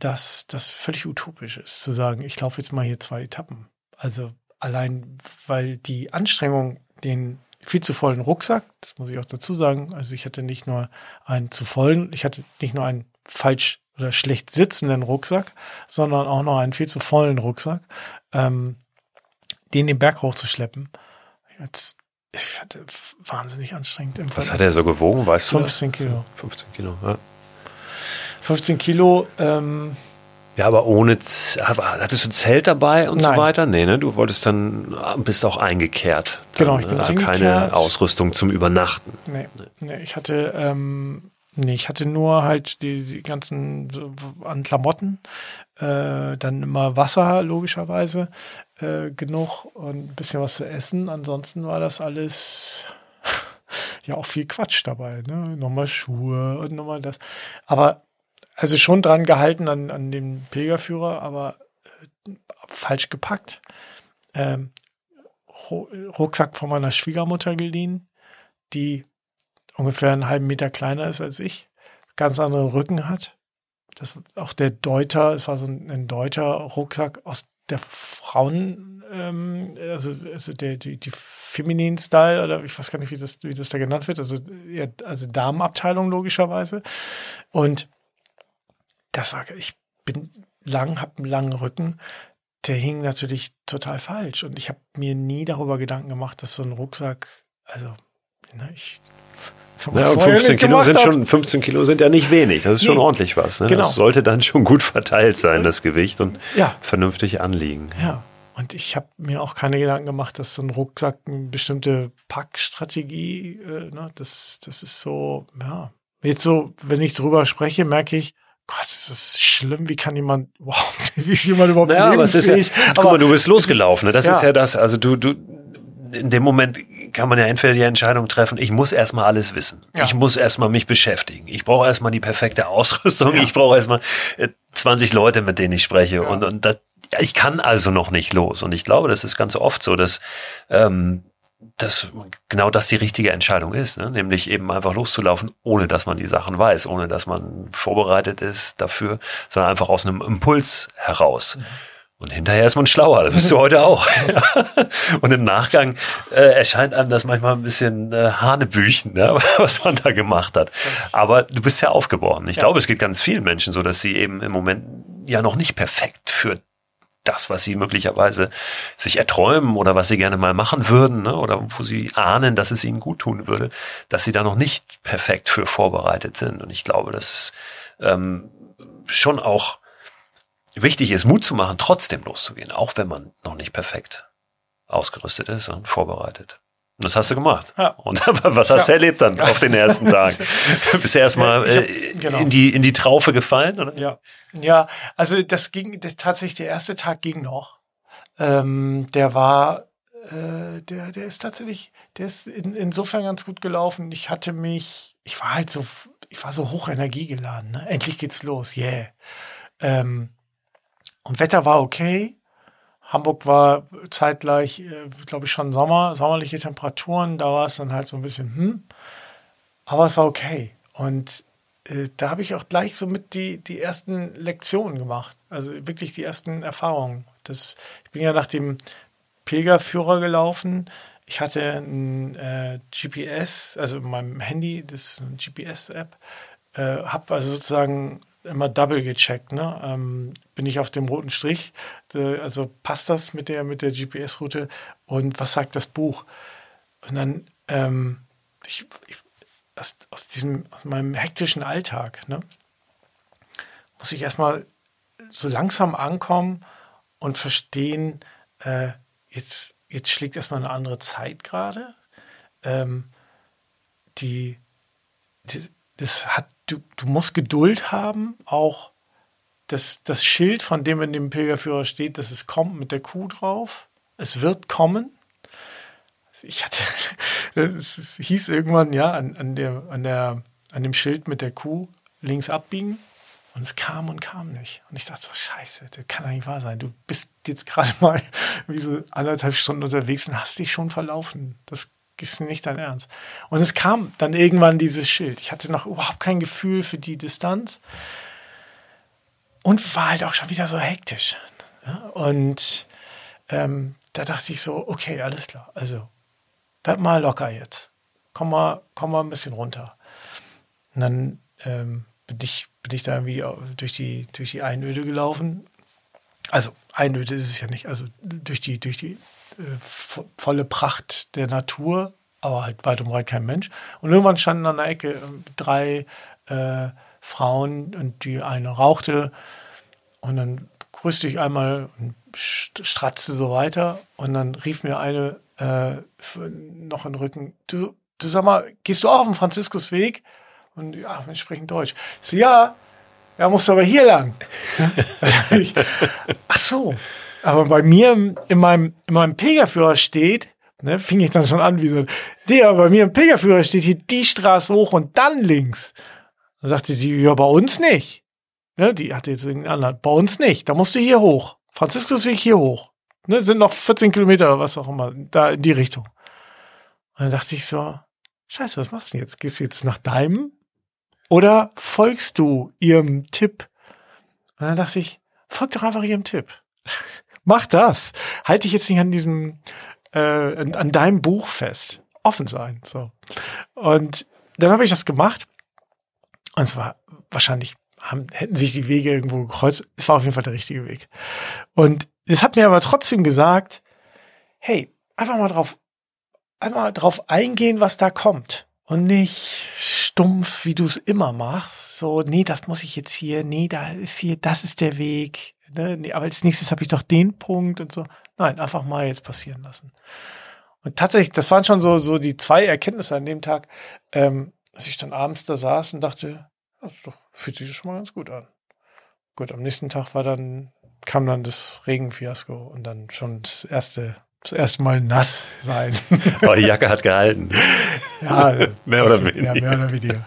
dass das völlig utopisch ist, zu sagen, ich laufe jetzt mal hier zwei Etappen. Also allein, weil die Anstrengung, den viel zu vollen Rucksack, das muss ich auch dazu sagen. Also ich hatte nicht nur einen zu vollen, ich hatte nicht nur einen falsch oder schlecht sitzenden Rucksack, sondern auch noch einen viel zu vollen Rucksack, ähm, den den Berg hochzuschleppen. Jetzt, ich hatte wahnsinnig anstrengend. Im Was hat er so gewogen, weißt 15 du? 15 Kilo. 15 Kilo, ja. 15 Kilo, ähm, ja, aber ohne, hattest du ein Zelt dabei und Nein. so weiter? Nee, ne? Du wolltest dann, bist auch eingekehrt. Dann, genau, ich bin äh, eingekehrt. Keine Ausrüstung zum Übernachten. Nee, nee ich hatte, ähm, nee, ich hatte nur halt die, die ganzen so, an Klamotten, äh, dann immer Wasser, logischerweise, äh, genug und ein bisschen was zu essen. Ansonsten war das alles, ja, auch viel Quatsch dabei, ne? Nochmal Schuhe und nochmal das. Aber also schon dran gehalten an, an dem Pilgerführer, aber äh, falsch gepackt. Ähm, Rucksack von meiner Schwiegermutter geliehen, die ungefähr einen halben Meter kleiner ist als ich, ganz anderen Rücken hat. Das auch der Deuter, es war so ein, ein Deuter Rucksack aus der Frauen, ähm, also, also der, die, die Feminin Style oder ich weiß gar nicht, wie das, wie das da genannt wird, also, ja, also Damenabteilung logischerweise. Und das war, ich bin lang, habe einen langen Rücken. Der hing natürlich total falsch. Und ich habe mir nie darüber Gedanken gemacht, dass so ein Rucksack, also, ne, ich. Ja, und 15 Kilo sind schon, 15 Kilo sind ja nicht wenig. Das ist nee, schon ordentlich was. Ne? Genau. Das sollte dann schon gut verteilt sein, das Gewicht und ja. vernünftig anliegen. Ja. Und ich habe mir auch keine Gedanken gemacht, dass so ein Rucksack eine bestimmte Packstrategie, äh, ne, das, das ist so, ja. Jetzt so, wenn ich drüber spreche, merke ich, Gott, das ist schlimm. Wie kann jemand, wow, wie ist jemand überhaupt naja, aber es ist ja, Guck mal, du bist losgelaufen. Ne? Das ja. ist ja das. Also du, du, in dem Moment kann man ja entweder die Entscheidung treffen, ich muss erstmal alles wissen. Ja. Ich muss erstmal mich beschäftigen. Ich brauche erstmal die perfekte Ausrüstung. Ja. Ich brauche erstmal 20 äh, Leute, mit denen ich spreche. Ja. Und, und das, ich kann also noch nicht los. Und ich glaube, das ist ganz oft so, dass ähm, dass genau das die richtige Entscheidung ist, ne? nämlich eben einfach loszulaufen, ohne dass man die Sachen weiß, ohne dass man vorbereitet ist dafür, sondern einfach aus einem Impuls heraus. Mhm. Und hinterher ist man schlauer, das bist du heute auch. und im Nachgang äh, erscheint einem das manchmal ein bisschen äh, Hanebüchen, ne? was man da gemacht hat. Aber du bist ja aufgeboren. Ich ja. glaube, es geht ganz vielen Menschen so, dass sie eben im Moment ja noch nicht perfekt für das, was sie möglicherweise sich erträumen oder was sie gerne mal machen würden, ne, oder wo sie ahnen, dass es ihnen gut tun würde, dass sie da noch nicht perfekt für vorbereitet sind. Und ich glaube, dass es ähm, schon auch wichtig ist, Mut zu machen, trotzdem loszugehen, auch wenn man noch nicht perfekt ausgerüstet ist und vorbereitet. Das hast du gemacht. Ja. Und was hast ja. du erlebt dann auf den ersten Tagen? Bist du erstmal äh, genau. in, die, in die Traufe gefallen? Oder? Ja. ja, also das ging, das, tatsächlich der erste Tag ging noch. Ähm, der war, äh, der, der ist tatsächlich, der ist in, insofern ganz gut gelaufen. Ich hatte mich, ich war halt so, ich war so hoch energiegeladen. Ne? Endlich geht's los, yeah. Ähm, und Wetter war okay Hamburg war zeitgleich, äh, glaube ich, schon Sommer, sommerliche Temperaturen. Da war es dann halt so ein bisschen, hm. Aber es war okay. Und äh, da habe ich auch gleich so mit die, die ersten Lektionen gemacht. Also wirklich die ersten Erfahrungen. Das, ich bin ja nach dem Pilgerführer gelaufen. Ich hatte ein äh, GPS, also in meinem Handy, das ist eine GPS-App, äh, habe also sozusagen immer double gecheckt. Ne? Ähm, bin ich auf dem roten Strich? Äh, also passt das mit der, mit der GPS-Route? Und was sagt das Buch? Und dann, ähm, ich, ich, aus, aus, diesem, aus meinem hektischen Alltag, ne, muss ich erstmal so langsam ankommen und verstehen, äh, jetzt, jetzt schlägt erstmal eine andere Zeit gerade. Ähm, die, die, das hat, du, du musst Geduld haben, auch das, das Schild, von dem in dem Pilgerführer steht, dass es kommt mit der Kuh drauf. Es wird kommen. Ich hatte, es hieß irgendwann, ja, an, an, der, an, der, an dem Schild mit der Kuh links abbiegen. Und es kam und kam nicht. Und ich dachte so, scheiße, das kann doch nicht wahr sein. Du bist jetzt gerade mal wie so anderthalb Stunden unterwegs und hast dich schon verlaufen. Das ist nicht dein Ernst. Und es kam dann irgendwann dieses Schild. Ich hatte noch überhaupt kein Gefühl für die Distanz und war halt auch schon wieder so hektisch. Und ähm, da dachte ich so, okay, alles klar. Also, bleib mal locker jetzt. Komm mal, komm mal ein bisschen runter. Und dann ähm, bin, ich, bin ich da irgendwie durch die, durch die Einöde gelaufen. Also, Einöde ist es ja nicht. Also, durch die, durch die äh, volle Pracht der Natur, aber halt weit und breit kein Mensch. Und irgendwann standen an der Ecke äh, drei äh, Frauen und die eine rauchte und dann grüßte ich einmal und stratzte so weiter und dann rief mir eine äh, noch in den Rücken, du, du sag mal, gehst du auch auf den Franziskusweg? Und ja, wir sprechen Deutsch. So, ja, ja, musst du aber hier lang. ach so. Aber bei mir in meinem, in meinem Pilgerführer steht, ne, fing ich dann schon an wie so, der, bei mir im Pilgerführer steht hier die Straße hoch und dann links. Dann sagte sie, ja, bei uns nicht. Ne, die hatte jetzt irgendeinen anderen. Bei uns nicht. Da musst du hier hoch. Franziskusweg hier hoch. Ne, sind noch 14 Kilometer was auch immer, da in die Richtung. Und dann dachte ich so, scheiße, was machst du denn jetzt? Gehst du jetzt nach deinem? Oder folgst du ihrem Tipp? Und dann dachte ich, folg doch einfach ihrem Tipp. Mach das. Halte dich jetzt nicht an diesem, äh, an, an deinem Buch fest. Offen sein. So. Und dann habe ich das gemacht und es war wahrscheinlich, haben, hätten sich die Wege irgendwo gekreuzt. Es war auf jeden Fall der richtige Weg. Und es hat mir aber trotzdem gesagt, hey, einfach mal drauf, einmal drauf eingehen, was da kommt. Und nicht stumpf, wie du es immer machst. So, nee, das muss ich jetzt hier, nee, da ist hier, das ist der Weg. Ne? Nee, aber als nächstes habe ich doch den Punkt und so. Nein, einfach mal jetzt passieren lassen. Und tatsächlich, das waren schon so, so die zwei Erkenntnisse an dem Tag. Ähm, dass ich dann abends da saß und dachte, das doch, fühlt sich das schon mal ganz gut an. Gut, am nächsten Tag war dann, kam dann das Regenfiasko und dann schon das erste das erste Mal nass sein. Aber die Jacke hat gehalten. Ja, mehr oder weniger. Ja, mehr oder weniger.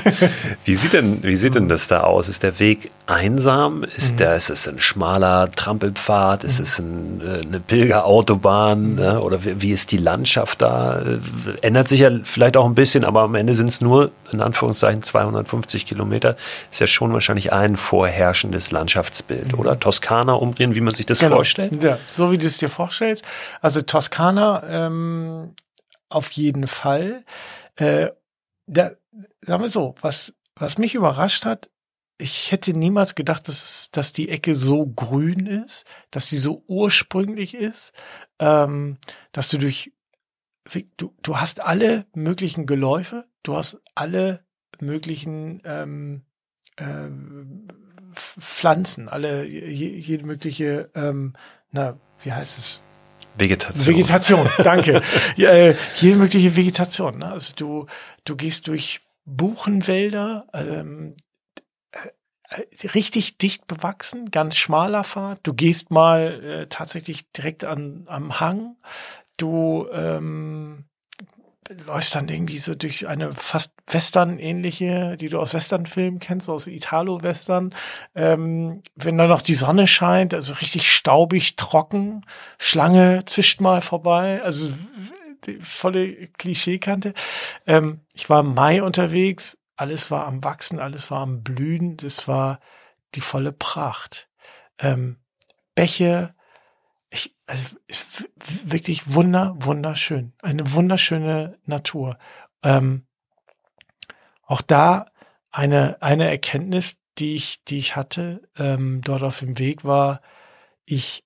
wie sieht denn, wie sieht denn das da aus? Ist der Weg einsam? Ist mhm. der, ist es ein schmaler Trampelpfad? Ist mhm. es ein, äh, eine Pilgerautobahn? Mhm. Ne? Oder wie, wie, ist die Landschaft da? Äh, ändert sich ja vielleicht auch ein bisschen, aber am Ende sind es nur, in Anführungszeichen, 250 Kilometer. Ist ja schon wahrscheinlich ein vorherrschendes Landschaftsbild, mhm. oder? Toskana, Umbrien, wie man sich das genau. vorstellt? Ja, so wie du es dir vorstellst. Also Toskana ähm, auf jeden Fall. Äh, da, sagen wir so, was, was mich überrascht hat, ich hätte niemals gedacht, dass, dass die Ecke so grün ist, dass sie so ursprünglich ist, ähm, dass du durch, du, du hast alle möglichen Geläufe, du hast alle möglichen ähm, äh, Pflanzen, alle, jede mögliche, ähm, na, wie heißt es? Vegetation. Vegetation, danke. äh, jede mögliche Vegetation. Ne? Also du, du gehst durch Buchenwälder, ähm, äh, richtig dicht bewachsen, ganz schmaler Pfad. Du gehst mal äh, tatsächlich direkt an, am Hang. Du ähm, läufst dann irgendwie so durch eine fast Western-ähnliche, die du aus Western-Filmen kennst, aus Italo-Western. Ähm, wenn da noch die Sonne scheint, also richtig staubig, trocken, Schlange zischt mal vorbei, also volle Klischeekante. Ähm, ich war im Mai unterwegs, alles war am Wachsen, alles war am Blühen, das war die volle Pracht. Ähm, Bäche, ich, also wirklich wunder, wunderschön. Eine wunderschöne Natur. Ähm, auch da eine, eine Erkenntnis, die ich, die ich hatte, ähm, dort auf dem Weg war, ich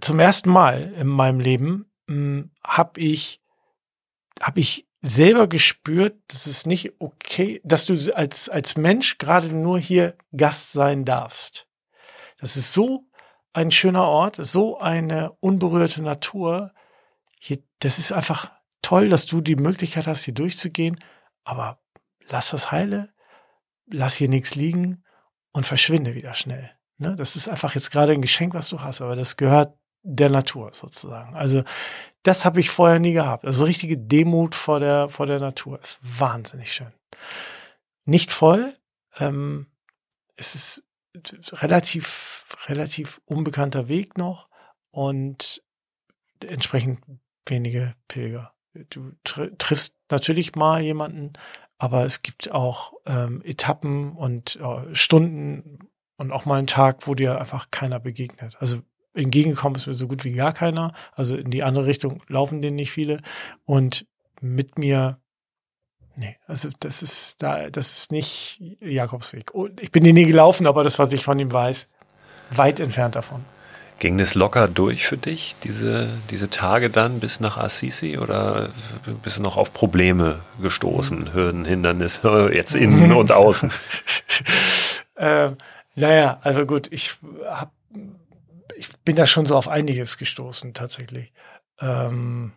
zum ersten Mal in meinem Leben hm, habe ich, habe ich selber gespürt, dass es nicht okay, dass du als, als Mensch gerade nur hier Gast sein darfst. Das ist so ein schöner Ort, so eine unberührte Natur. Hier, das ist einfach toll, dass du die Möglichkeit hast, hier durchzugehen, aber lass das heile, lass hier nichts liegen und verschwinde wieder schnell. Ne? Das ist einfach jetzt gerade ein Geschenk, was du hast, aber das gehört der Natur sozusagen. Also das habe ich vorher nie gehabt. Also richtige Demut vor der vor der Natur. Wahnsinnig schön. Nicht voll. Ähm, es ist relativ, relativ unbekannter Weg noch und entsprechend wenige Pilger. Du tr triffst natürlich mal jemanden, aber es gibt auch ähm, Etappen und äh, Stunden und auch mal einen Tag, wo dir einfach keiner begegnet. Also entgegenkommen ist mir so gut wie gar keiner. Also in die andere Richtung laufen denen nicht viele. Und mit mir Nee, also das ist da, das ist nicht Jakobsweg. Oh, ich bin ihn nie gelaufen, aber das, was ich von ihm weiß, weit entfernt davon. Ging das locker durch für dich, diese, diese Tage dann bis nach Assisi oder bist du noch auf Probleme gestoßen, mhm. Hürden, Hindernisse, jetzt innen und außen? ähm, naja, also gut, ich hab, ich bin da schon so auf einiges gestoßen, tatsächlich. Ähm,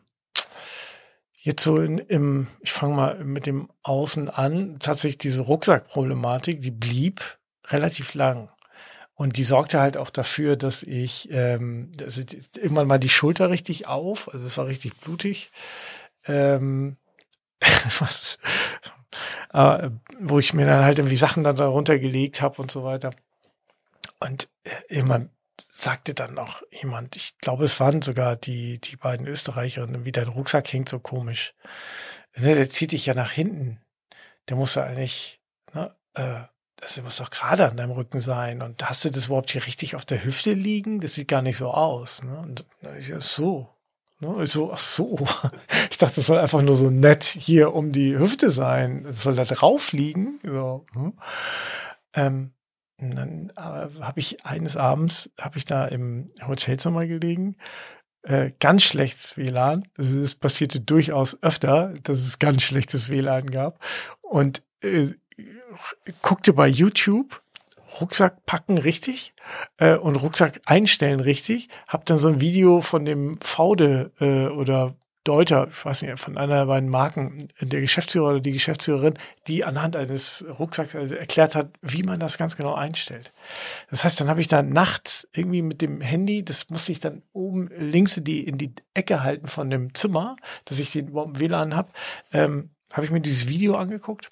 Jetzt so in, im, ich fange mal mit dem Außen an, tatsächlich diese Rucksackproblematik, die blieb relativ lang. Und die sorgte halt auch dafür, dass ich ähm, also irgendwann mal die Schulter richtig auf, also es war richtig blutig. Ähm, was, äh, wo ich mir dann halt irgendwie Sachen dann darunter gelegt habe und so weiter. Und äh, irgendwann sagte dann noch jemand, ich glaube, es waren sogar die, die beiden Österreicherinnen, wie dein Rucksack hängt so komisch. Ne, der zieht dich ja nach hinten. Der muss ja eigentlich, ne, äh, das muss doch gerade an deinem Rücken sein. Und hast du das überhaupt hier richtig auf der Hüfte liegen? Das sieht gar nicht so aus. Ne? Und ja, so. Ne? Ich so, ach so. Ich dachte, das soll einfach nur so nett hier um die Hüfte sein. Das soll da drauf liegen. So. Hm? Ähm, dann habe ich eines Abends, habe ich da im Hotelzimmer gelegen, äh, ganz schlechtes WLAN. Das passierte durchaus öfter, dass es ganz schlechtes WLAN gab. Und äh, guckte bei YouTube Rucksack packen richtig äh, und Rucksack einstellen richtig. Hab dann so ein Video von dem Faude äh, oder Deuter, ich weiß nicht, von einer der beiden Marken, der Geschäftsführer oder die Geschäftsführerin, die anhand eines Rucksacks also erklärt hat, wie man das ganz genau einstellt. Das heißt, dann habe ich da nachts irgendwie mit dem Handy, das musste ich dann oben links in die, in die Ecke halten von dem Zimmer, dass ich den WLAN habe, ähm, habe ich mir dieses Video angeguckt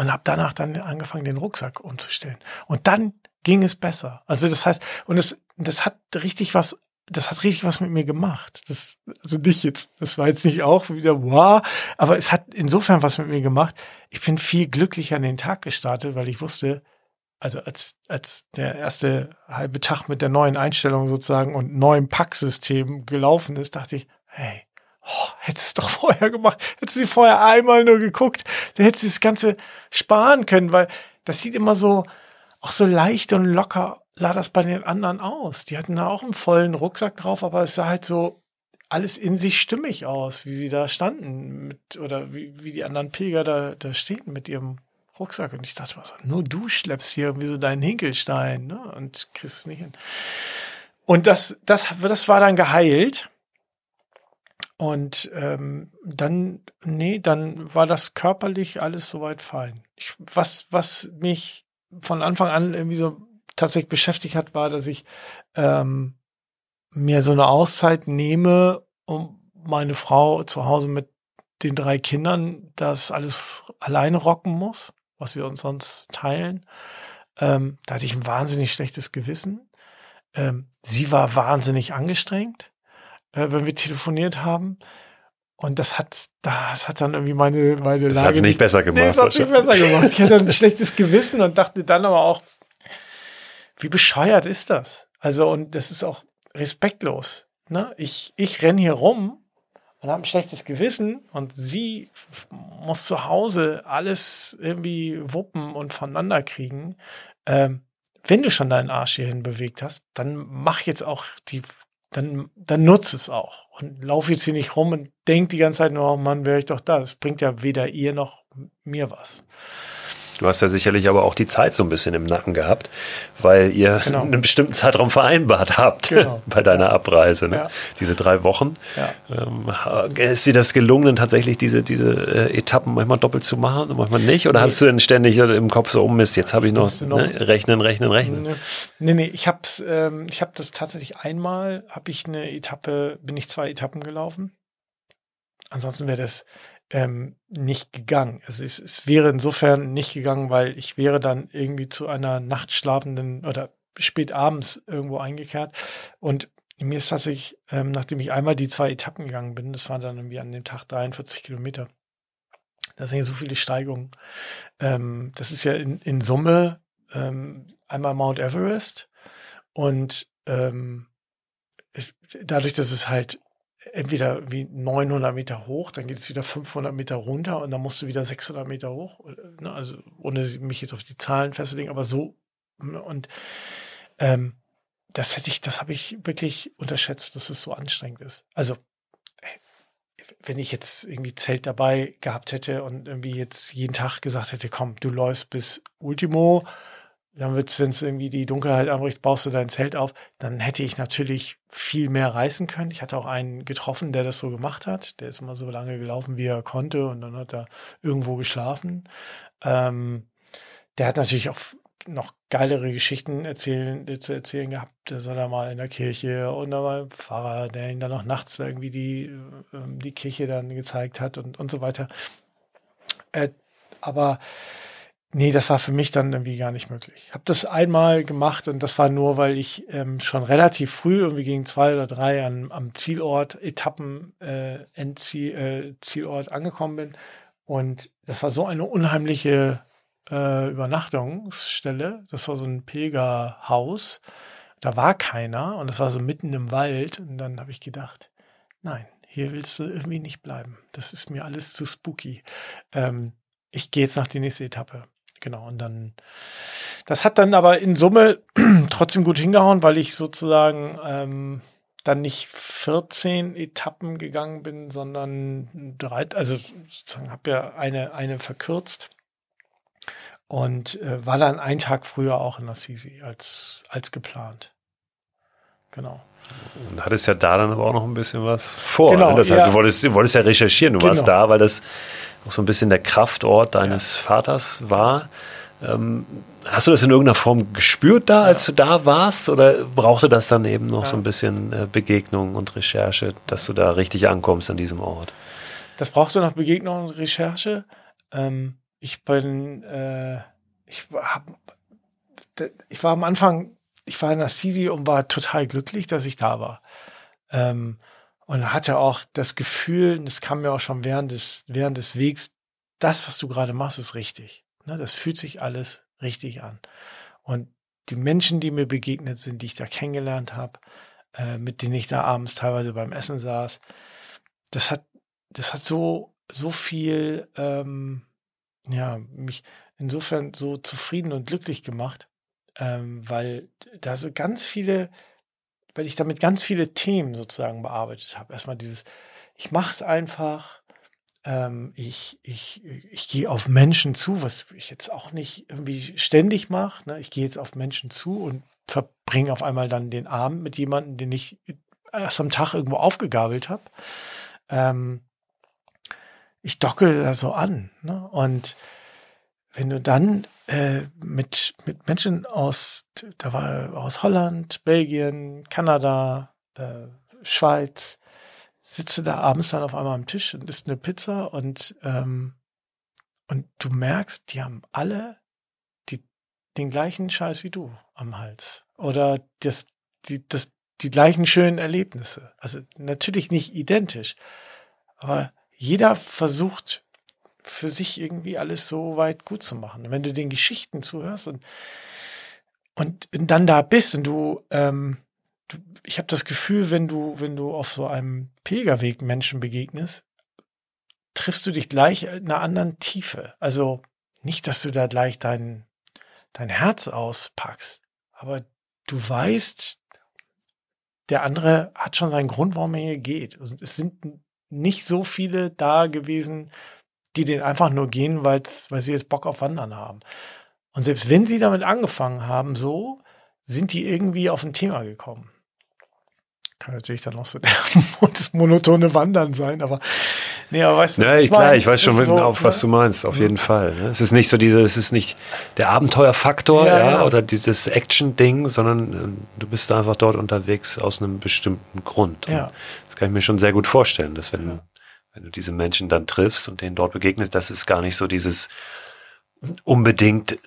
und habe danach dann angefangen, den Rucksack umzustellen. Und dann ging es besser. Also das heißt, und es, das hat richtig was das hat richtig was mit mir gemacht. Das, also nicht jetzt, das war jetzt nicht auch wieder wow, aber es hat insofern was mit mir gemacht. Ich bin viel glücklicher an den Tag gestartet, weil ich wusste, also als, als der erste halbe Tag mit der neuen Einstellung sozusagen und neuen Packsystem gelaufen ist, dachte ich, hey, oh, hättest du doch vorher gemacht, hättest du vorher einmal nur geguckt, dann hättest du das Ganze sparen können, weil das sieht immer so, auch so leicht und locker sah das bei den anderen aus. Die hatten da auch einen vollen Rucksack drauf, aber es sah halt so alles in sich stimmig aus, wie sie da standen mit, oder wie, wie die anderen Pilger da, da stehen mit ihrem Rucksack. Und ich dachte mal so, nur du schleppst hier irgendwie so deinen Hinkelstein ne? und kriegst es nicht hin. Und das, das, das war dann geheilt. Und ähm, dann, nee, dann war das körperlich alles soweit fein. Ich, was, was mich von Anfang an irgendwie so tatsächlich beschäftigt hat, war, dass ich ähm, mir so eine Auszeit nehme, um meine Frau zu Hause mit den drei Kindern das alles alleine rocken muss, was wir uns sonst teilen. Ähm, da hatte ich ein wahnsinnig schlechtes Gewissen. Ähm, sie war wahnsinnig angestrengt, äh, wenn wir telefoniert haben. Und das hat, das hat dann irgendwie meine, meine das Lage. hat's nicht besser gemacht. Nee, das hat nicht besser gemacht. Ich hatte ein schlechtes Gewissen und dachte dann aber auch, wie bescheuert ist das? Also, und das ist auch respektlos. Ne? Ich, ich renn hier rum und habe ein schlechtes Gewissen und sie muss zu Hause alles irgendwie wuppen und voneinander kriegen. Ähm, wenn du schon deinen Arsch hierhin bewegt hast, dann mach jetzt auch die, dann, dann nutze es auch und lauf jetzt hier nicht rum und denk die ganze Zeit nur, oh Mann, wäre ich doch da. Das bringt ja weder ihr noch mir was. Du hast ja sicherlich aber auch die Zeit so ein bisschen im Nacken gehabt, weil ihr genau. einen bestimmten Zeitraum vereinbart habt genau. bei deiner ja. Abreise. Ne? Ja. Diese drei Wochen. Ja. Ähm, ist dir das gelungen, tatsächlich diese, diese äh, Etappen manchmal doppelt zu machen und manchmal nicht? Oder nee. hast du denn ständig im Kopf so, oh Mist, jetzt habe ich noch, noch ne? rechnen, rechnen, rechnen? Nee, nee, nee ich habe ähm, ich hab das tatsächlich einmal, habe ich eine Etappe, bin ich zwei Etappen gelaufen. Ansonsten wäre das ähm, nicht gegangen. Es, es wäre insofern nicht gegangen, weil ich wäre dann irgendwie zu einer nachtschlafenden oder spät abends irgendwo eingekehrt. Und mir ist tatsächlich, ähm, nachdem ich einmal die zwei Etappen gegangen bin, das waren dann irgendwie an dem Tag 43 Kilometer, da sind ja so viele Steigungen. Ähm, das ist ja in, in Summe ähm, einmal Mount Everest und ähm, dadurch, dass es halt entweder wie 900 Meter hoch, dann geht es wieder 500 Meter runter und dann musst du wieder 600 Meter hoch. Ne? Also ohne mich jetzt auf die Zahlen festzulegen, aber so ne? und ähm, das hätte ich, das habe ich wirklich unterschätzt, dass es so anstrengend ist. Also wenn ich jetzt irgendwie Zelt dabei gehabt hätte und irgendwie jetzt jeden Tag gesagt hätte, komm, du läufst bis Ultimo, dann wird's, wenn es irgendwie die Dunkelheit anbricht, baust du dein Zelt auf. Dann hätte ich natürlich viel mehr reißen können. Ich hatte auch einen getroffen, der das so gemacht hat. Der ist immer so lange gelaufen, wie er konnte, und dann hat er irgendwo geschlafen. Ähm, der hat natürlich auch noch geilere Geschichten erzählen, zu erzählen gehabt. Der soll da mal in der Kirche und da mal Pfarrer, der ihn dann noch nachts irgendwie die, ähm, die Kirche dann gezeigt hat und, und so weiter. Äh, aber Nee, das war für mich dann irgendwie gar nicht möglich. Ich habe das einmal gemacht und das war nur, weil ich ähm, schon relativ früh, irgendwie gegen zwei oder drei, an, am Zielort, Etappen, äh, Endziel, äh, Zielort angekommen bin. Und das war so eine unheimliche äh, Übernachtungsstelle. Das war so ein Pilgerhaus. Da war keiner und das war so mitten im Wald. Und dann habe ich gedacht, nein, hier willst du irgendwie nicht bleiben. Das ist mir alles zu spooky. Ähm, ich gehe jetzt nach die nächste Etappe. Genau, und dann, das hat dann aber in Summe trotzdem gut hingehauen, weil ich sozusagen ähm, dann nicht 14 Etappen gegangen bin, sondern drei, also sozusagen habe ja eine, eine verkürzt und äh, war dann einen Tag früher auch in Assisi als, als geplant. Genau. Und hattest ja da dann aber auch noch ein bisschen was vor. Genau, ne? Das heißt, ja. du, wolltest, du wolltest ja recherchieren, du genau. warst da, weil das auch so ein bisschen der Kraftort deines ja. Vaters war. Ähm, hast du das in irgendeiner Form gespürt da, als ja. du da warst? Oder brauchte das dann eben noch so ein bisschen äh, Begegnung und Recherche, dass du da richtig ankommst an diesem Ort? Das brauchte noch Begegnung und Recherche. Ähm, ich bin, äh, ich, hab, ich war am Anfang, ich war in Assisi und war total glücklich, dass ich da war. Ähm, und hatte auch das Gefühl, das kam mir auch schon während des, während des Wegs, das, was du gerade machst, ist richtig. Ne, das fühlt sich alles richtig an. Und die Menschen, die mir begegnet sind, die ich da kennengelernt habe, äh, mit denen ich da abends teilweise beim Essen saß, das hat, das hat so, so viel, ähm, ja, mich insofern so zufrieden und glücklich gemacht, ähm, weil da so ganz viele weil ich damit ganz viele Themen sozusagen bearbeitet habe. Erstmal dieses, ich mache es einfach, ähm, ich, ich, ich gehe auf Menschen zu, was ich jetzt auch nicht irgendwie ständig mache. Ne? Ich gehe jetzt auf Menschen zu und verbringe auf einmal dann den Abend mit jemandem, den ich erst am Tag irgendwo aufgegabelt habe. Ähm, ich docke da so an. Ne? Und wenn du dann äh, mit, mit Menschen aus, da war aus Holland, Belgien, Kanada, äh, Schweiz, sitze da abends dann auf einmal am Tisch und isst eine Pizza und, ähm, und du merkst, die haben alle die, den gleichen Scheiß wie du am Hals. Oder das, die, das, die gleichen schönen Erlebnisse. Also natürlich nicht identisch, aber jeder versucht für sich irgendwie alles so weit gut zu machen. Wenn du den Geschichten zuhörst und, und dann da bist und du, ähm, du ich habe das Gefühl, wenn du, wenn du auf so einem Pilgerweg Menschen begegnest, triffst du dich gleich in einer anderen Tiefe. Also nicht, dass du da gleich dein, dein Herz auspackst, aber du weißt, der andere hat schon seinen Grund, warum er hier geht. Und es sind nicht so viele da gewesen, die den einfach nur gehen, weil's, weil sie jetzt Bock auf Wandern haben. Und selbst wenn sie damit angefangen haben, so, sind die irgendwie auf ein Thema gekommen. Kann natürlich dann auch so der, das monotone Wandern sein, aber nee, aber weißt du, ja, ich, klar, ich weiß schon, so, auf was ne? du meinst, auf jeden Fall. Ne? Es ist nicht so diese, es ist nicht der Abenteuerfaktor, ja, ja, ja. oder dieses Action-Ding, sondern äh, du bist einfach dort unterwegs aus einem bestimmten Grund. ja. Das kann ich mir schon sehr gut vorstellen, dass wenn, wenn du diese Menschen dann triffst und denen dort begegnest, das ist gar nicht so dieses unbedingt, äh,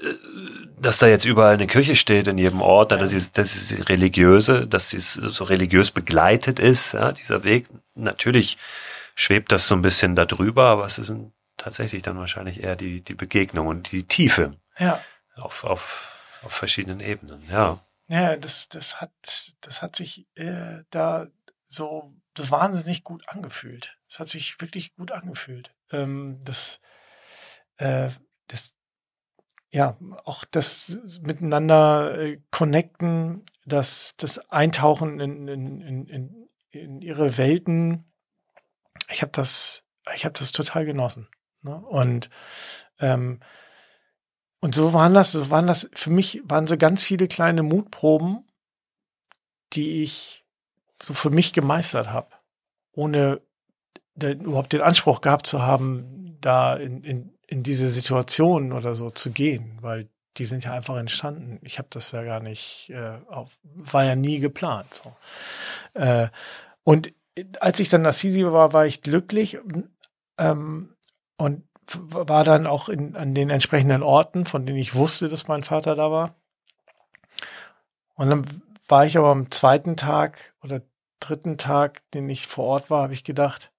dass da jetzt überall eine Kirche steht in jedem Ort, ja. das ist das ist religiöse, dass dies so religiös begleitet ist, ja, dieser Weg. Natürlich schwebt das so ein bisschen darüber, aber es ist tatsächlich dann wahrscheinlich eher die die Begegnung und die Tiefe. Ja. Auf auf auf verschiedenen Ebenen, ja. Ja, das das hat das hat sich äh, da so so wahnsinnig gut angefühlt. Es hat sich wirklich gut angefühlt. Ähm, das äh, das ja, auch das miteinander äh, connecten, das, das Eintauchen in, in, in, in ihre Welten. Ich habe das, ich habe das total genossen. Ne? Und ähm, und so waren das, so waren das für mich waren so ganz viele kleine Mutproben, die ich so für mich gemeistert habe, ohne überhaupt den Anspruch gehabt zu haben, da in, in, in diese Situation oder so zu gehen, weil die sind ja einfach entstanden. Ich habe das ja gar nicht, äh, auf, war ja nie geplant. So. Äh, und als ich dann Assisi war, war ich glücklich ähm, und war dann auch in, an den entsprechenden Orten, von denen ich wusste, dass mein Vater da war. Und dann war ich aber am zweiten Tag oder dritten Tag, den ich vor Ort war, habe ich gedacht,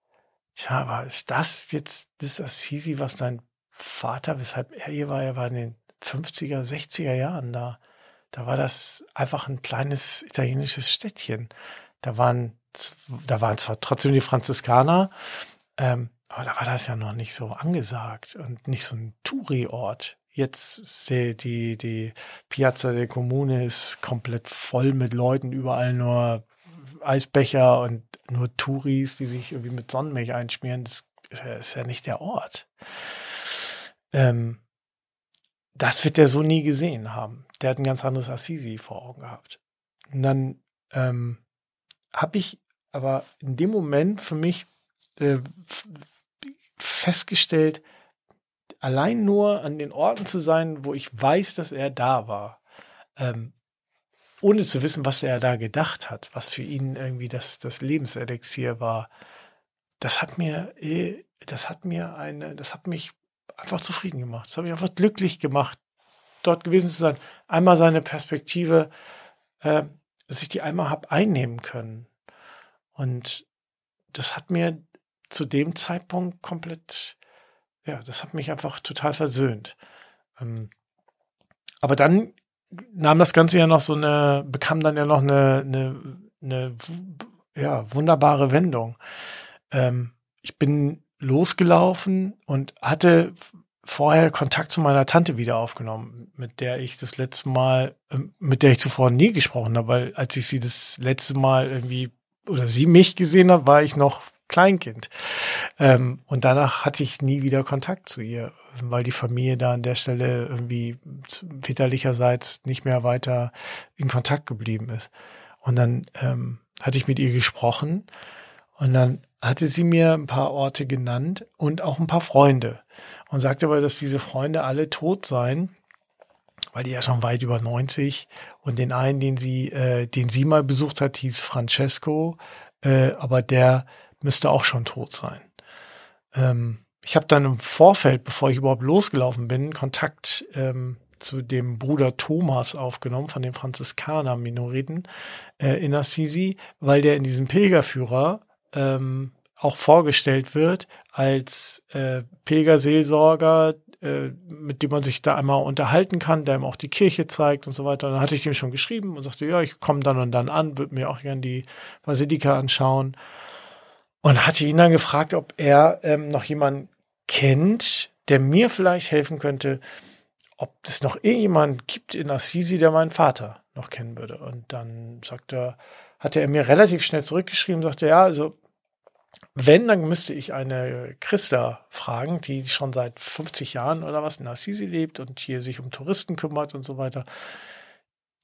tja, aber ist das jetzt das Assisi, was dein Vater, weshalb er hier war, er war in den 50er, 60er Jahren da. Da war das einfach ein kleines italienisches Städtchen. Da waren, da waren zwar trotzdem die Franziskaner, ähm, aber da war das ja noch nicht so angesagt und nicht so ein Touri-Ort. Jetzt die, die, die Piazza der Kommune ist komplett voll mit Leuten, überall nur Eisbecher und nur Touris, die sich irgendwie mit Sonnenmilch einschmieren. Das ist ja, ist ja nicht der Ort. Ähm, das wird er so nie gesehen haben. Der hat ein ganz anderes Assisi vor Augen gehabt. Und dann ähm, habe ich aber in dem Moment für mich äh, festgestellt, allein nur an den Orten zu sein, wo ich weiß, dass er da war, ähm, ohne zu wissen, was er da gedacht hat, was für ihn irgendwie das, das Lebenselixier war, das hat mir, äh, das hat mir eine, das hat mich einfach zufrieden gemacht. Das hat mich einfach glücklich gemacht, dort gewesen zu sein. Einmal seine Perspektive, äh, dass ich die einmal habe einnehmen können. Und das hat mir zu dem Zeitpunkt komplett, ja, das hat mich einfach total versöhnt. Ähm, aber dann nahm das Ganze ja noch so eine, bekam dann ja noch eine, eine, eine ja, wunderbare Wendung. Ähm, ich bin losgelaufen und hatte vorher Kontakt zu meiner Tante wieder aufgenommen, mit der ich das letzte Mal, ähm, mit der ich zuvor nie gesprochen habe, weil als ich sie das letzte Mal irgendwie oder sie mich gesehen hat, war ich noch Kleinkind. Ähm, und danach hatte ich nie wieder Kontakt zu ihr, weil die Familie da an der Stelle irgendwie väterlicherseits nicht mehr weiter in Kontakt geblieben ist. Und dann ähm, hatte ich mit ihr gesprochen und dann hatte sie mir ein paar Orte genannt und auch ein paar Freunde und sagte aber, dass diese Freunde alle tot seien, weil die ja schon weit über 90 und den einen, den sie, äh, den sie mal besucht hat, hieß Francesco, äh, aber der müsste auch schon tot sein. Ähm, ich habe dann im Vorfeld, bevor ich überhaupt losgelaufen bin, Kontakt ähm, zu dem Bruder Thomas aufgenommen von den Franziskaner-Minoriten äh, in Assisi, weil der in diesem Pilgerführer ähm, auch vorgestellt wird als äh, Pilgerseelsorger, äh, mit dem man sich da einmal unterhalten kann, der ihm auch die Kirche zeigt und so weiter. Und dann hatte ich ihm schon geschrieben und sagte, ja, ich komme dann und dann an, würde mir auch gern die Basilika anschauen. Und hatte ihn dann gefragt, ob er ähm, noch jemanden kennt, der mir vielleicht helfen könnte, ob es noch irgendjemand gibt in Assisi, der meinen Vater noch kennen würde. Und dann sagte er, hatte er mir relativ schnell zurückgeschrieben, sagte, ja, also wenn, dann müsste ich eine Christa fragen, die schon seit 50 Jahren oder was in Assisi lebt und hier sich um Touristen kümmert und so weiter.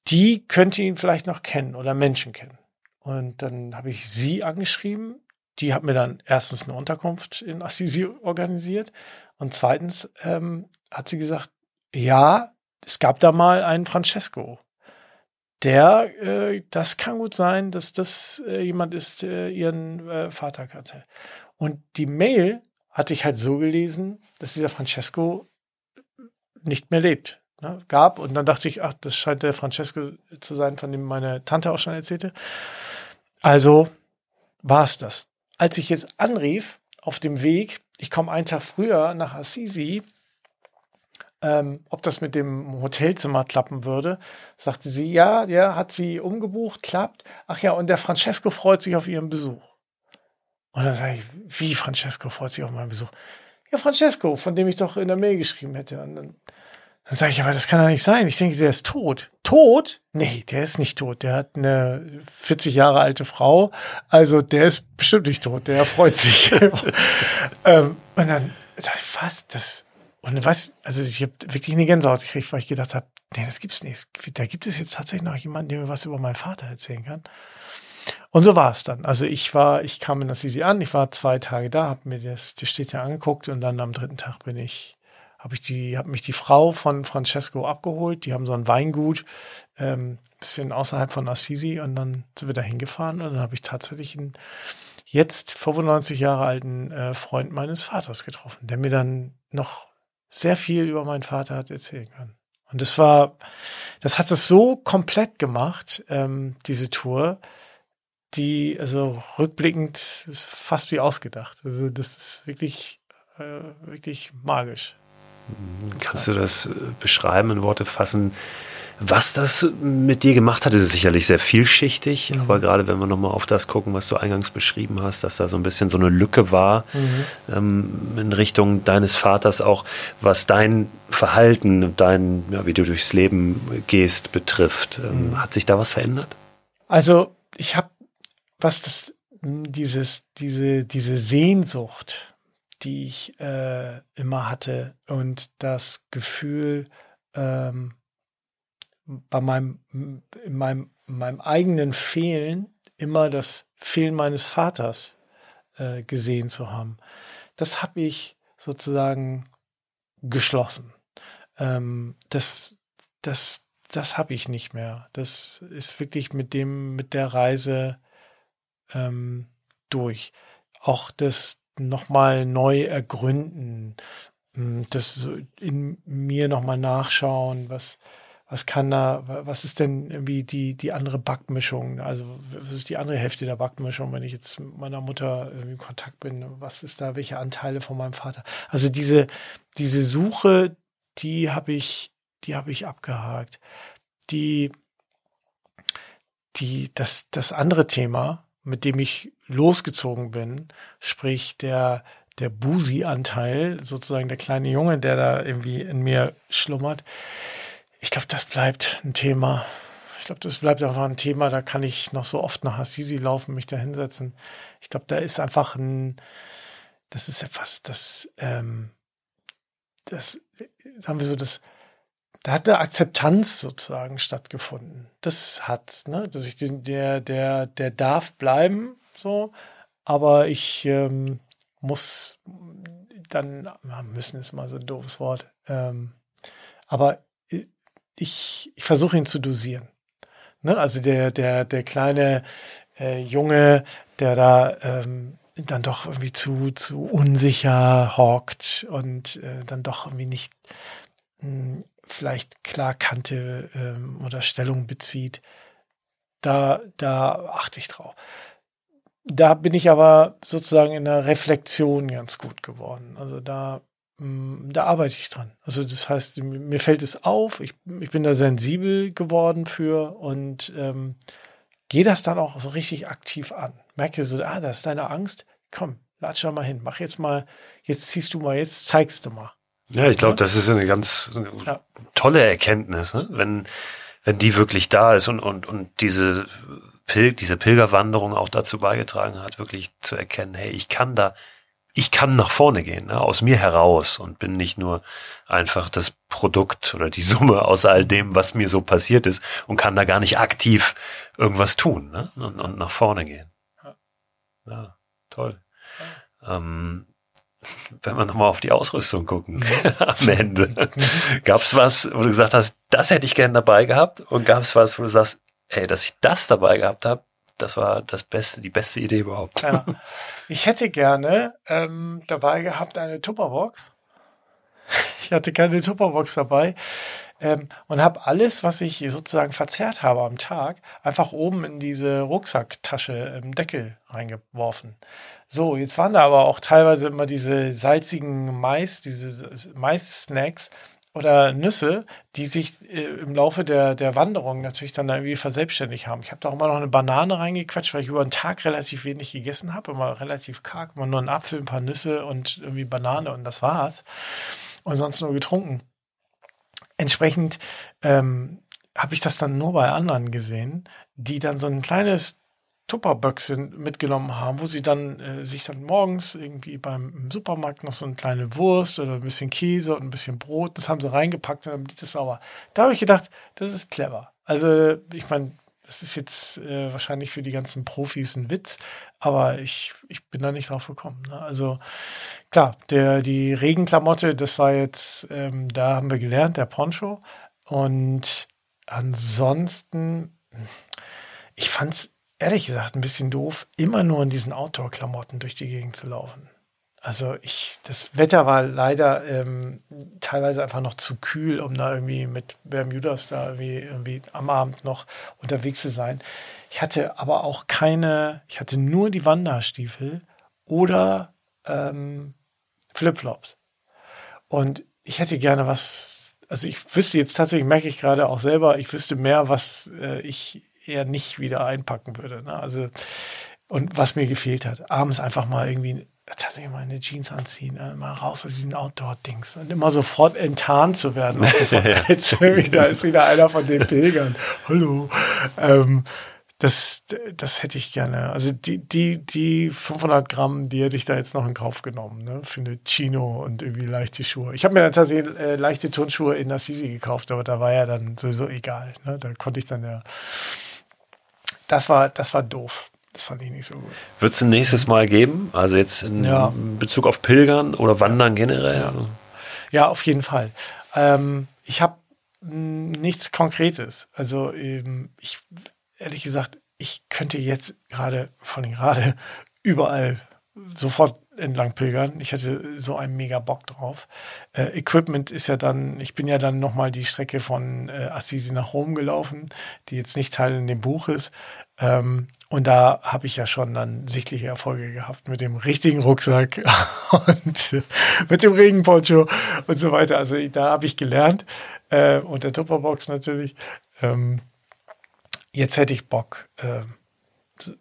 Die könnte ihn vielleicht noch kennen oder Menschen kennen. Und dann habe ich sie angeschrieben. Die hat mir dann erstens eine Unterkunft in Assisi organisiert und zweitens ähm, hat sie gesagt, ja, es gab da mal einen Francesco. Der, äh, das kann gut sein, dass das äh, jemand ist, äh, ihren äh, Vater kannte. Und die Mail hatte ich halt so gelesen, dass dieser Francesco nicht mehr lebt. Ne, gab und dann dachte ich, ach, das scheint der Francesco zu sein, von dem meine Tante auch schon erzählte. Also war es das. Als ich jetzt anrief auf dem Weg, ich komme einen Tag früher nach Assisi, ähm, ob das mit dem Hotelzimmer klappen würde, sagte sie, ja, ja, hat sie umgebucht, klappt. Ach ja, und der Francesco freut sich auf ihren Besuch. Und dann sage ich, wie Francesco freut sich auf meinen Besuch? Ja, Francesco, von dem ich doch in der Mail geschrieben hätte. Und dann, dann sage ich, aber das kann doch nicht sein. Ich denke, der ist tot. Tot? Nee, der ist nicht tot. Der hat eine 40 Jahre alte Frau. Also der ist bestimmt nicht tot. Der freut sich. ähm, und dann, was? Das, und was, also ich habe wirklich eine Gänsehaut gekriegt, weil ich gedacht habe, nee, das gibt's nicht. Da gibt es jetzt tatsächlich noch jemanden, der mir was über meinen Vater erzählen kann. Und so war es dann. Also ich war, ich kam in Assisi an, ich war zwei Tage da, habe mir das, die Städte angeguckt und dann am dritten Tag bin ich, habe ich die, habe mich die Frau von Francesco abgeholt. Die haben so ein Weingut, ähm, bisschen außerhalb von Assisi und dann sind wir da hingefahren und dann habe ich tatsächlich einen jetzt 95 Jahre alten äh, Freund meines Vaters getroffen, der mir dann noch sehr viel über meinen Vater hat erzählen können. Und das war, das hat es so komplett gemacht, ähm, diese Tour, die, also rückblickend fast wie ausgedacht. Also das ist wirklich, äh, wirklich magisch. Kannst du das äh, beschreiben, in Worte fassen? Was das mit dir gemacht hat, ist sicherlich sehr vielschichtig, mhm. aber gerade wenn wir nochmal auf das gucken, was du eingangs beschrieben hast, dass da so ein bisschen so eine Lücke war mhm. ähm, in Richtung deines Vaters auch, was dein Verhalten, dein, ja, wie du durchs Leben gehst, betrifft. Ähm, mhm. Hat sich da was verändert? Also ich habe, was das, dieses, diese, diese Sehnsucht, die ich äh, immer hatte und das Gefühl, ähm, bei meinem, in meinem, in meinem eigenen Fehlen immer das Fehlen meines Vaters äh, gesehen zu haben. Das habe ich sozusagen geschlossen. Ähm, das, das, das habe ich nicht mehr. Das ist wirklich mit dem, mit der Reise ähm, durch. Auch das nochmal neu ergründen, hm, das in mir nochmal nachschauen, was, was kann da, was ist denn irgendwie die, die andere Backmischung? Also, was ist die andere Hälfte der Backmischung, wenn ich jetzt mit meiner Mutter in Kontakt bin? Was ist da, welche Anteile von meinem Vater? Also diese, diese Suche, die habe ich, die habe ich abgehakt. Die, die, das, das andere Thema, mit dem ich losgezogen bin, sprich der, der Busi-Anteil, sozusagen der kleine Junge, der da irgendwie in mir schlummert, ich glaube, das bleibt ein Thema. Ich glaube, das bleibt einfach ein Thema. Da kann ich noch so oft nach Assisi laufen, mich da hinsetzen. Ich glaube, da ist einfach ein, das ist etwas, das, ähm, das, sagen wir so, das, da hat eine Akzeptanz sozusagen stattgefunden. Das hat's, ne? Dass ich diesen, der, der, der darf bleiben, so, aber ich ähm, muss dann, müssen ist mal so ein doofes Wort, ähm, aber ich, ich versuche ihn zu dosieren. Ne? Also der, der, der kleine äh, Junge, der da ähm, dann doch irgendwie zu, zu unsicher hockt und äh, dann doch irgendwie nicht mh, hm, vielleicht klar Kante ähm, oder Stellung bezieht. Da, da achte ich drauf. Da bin ich aber sozusagen in der Reflexion ganz gut geworden. Also da, mh, hm, da arbeite ich dran. Also das heißt, mir fällt es auf, ich, ich bin da sensibel geworden für und ähm, gehe das dann auch so richtig aktiv an. Merke so, ah, das ist deine Angst. Komm, latsch da mal hin. Mach jetzt mal, jetzt ziehst du mal, jetzt zeigst du mal. Ja, ich glaube, das ist eine ganz ja. tolle Erkenntnis, ne? wenn, wenn die wirklich da ist und, und, und diese, Pil diese Pilgerwanderung auch dazu beigetragen hat, wirklich zu erkennen, hey, ich kann da ich kann nach vorne gehen, ne, aus mir heraus und bin nicht nur einfach das Produkt oder die Summe aus all dem, was mir so passiert ist und kann da gar nicht aktiv irgendwas tun ne, und, und nach vorne gehen. Ja, toll. Ähm, wenn wir nochmal auf die Ausrüstung gucken am Ende, gab es was, wo du gesagt hast, das hätte ich gern dabei gehabt und gab es was, wo du sagst, ey, dass ich das dabei gehabt habe, das war das Beste, die beste Idee überhaupt. Ja. Ich hätte gerne ähm, dabei gehabt eine Tupperbox. Ich hatte keine Tupperbox dabei ähm, und habe alles, was ich sozusagen verzehrt habe am Tag, einfach oben in diese Rucksacktasche im Deckel reingeworfen. So, jetzt waren da aber auch teilweise immer diese salzigen Mais, diese Mais-Snacks oder Nüsse, die sich äh, im Laufe der, der Wanderung natürlich dann irgendwie verselbstständigt haben. Ich habe da auch immer noch eine Banane reingequetscht, weil ich über den Tag relativ wenig gegessen habe, immer relativ karg, immer nur einen Apfel, ein paar Nüsse und irgendwie Banane und das war's. Und sonst nur getrunken. Entsprechend ähm, habe ich das dann nur bei anderen gesehen, die dann so ein kleines Tupperböcke mitgenommen haben, wo sie dann äh, sich dann morgens irgendwie beim Supermarkt noch so eine kleine Wurst oder ein bisschen Käse und ein bisschen Brot, das haben sie reingepackt und dann blieb das sauber. Da habe ich gedacht, das ist clever. Also ich meine, das ist jetzt äh, wahrscheinlich für die ganzen Profis ein Witz, aber ich, ich bin da nicht drauf gekommen. Ne? Also klar, der, die Regenklamotte, das war jetzt, ähm, da haben wir gelernt, der Poncho. Und ansonsten, ich fand es ehrlich gesagt ein bisschen doof, immer nur in diesen Outdoor-Klamotten durch die Gegend zu laufen. Also ich, das Wetter war leider ähm, teilweise einfach noch zu kühl, um da irgendwie mit Bermudas da irgendwie, irgendwie am Abend noch unterwegs zu sein. Ich hatte aber auch keine, ich hatte nur die Wanderstiefel oder ähm, Flipflops. Und ich hätte gerne was, also ich wüsste jetzt tatsächlich, merke ich gerade auch selber, ich wüsste mehr, was äh, ich eher nicht wieder einpacken würde. Ne? Also, und was mir gefehlt hat, abends einfach mal irgendwie tatsächlich mal eine Jeans anziehen, äh, mal raus aus diesen Outdoor-Dings und immer sofort enttarnt zu werden. Sofort, da ist wieder einer von den Pilgern. Hallo. Ähm, das, das hätte ich gerne. Also die, die, die 500 Gramm, die hätte ich da jetzt noch in Kauf genommen, ne? Für eine Chino und irgendwie leichte Schuhe. Ich habe mir dann tatsächlich äh, leichte Turnschuhe in Assisi gekauft, aber da war ja dann sowieso egal. Ne? Da konnte ich dann ja das war, das war doof. Das fand ich nicht so gut. Wird es ein nächstes Mal geben? Also jetzt in ja. Bezug auf Pilgern oder Wandern generell? Ja, ja auf jeden Fall. Ähm, ich habe nichts Konkretes. Also ähm, ich, ehrlich gesagt, ich könnte jetzt gerade, von gerade überall sofort entlang pilgern. Ich hatte so einen mega Bock drauf. Äh, Equipment ist ja dann, ich bin ja dann nochmal die Strecke von äh, Assisi nach Rom gelaufen, die jetzt nicht Teil in dem Buch ist. Ähm, und da habe ich ja schon dann sichtliche Erfolge gehabt mit dem richtigen Rucksack und mit dem Regenponcho und so weiter. Also da habe ich gelernt äh, und der Tupperbox natürlich. Ähm, jetzt hätte ich Bock. Äh,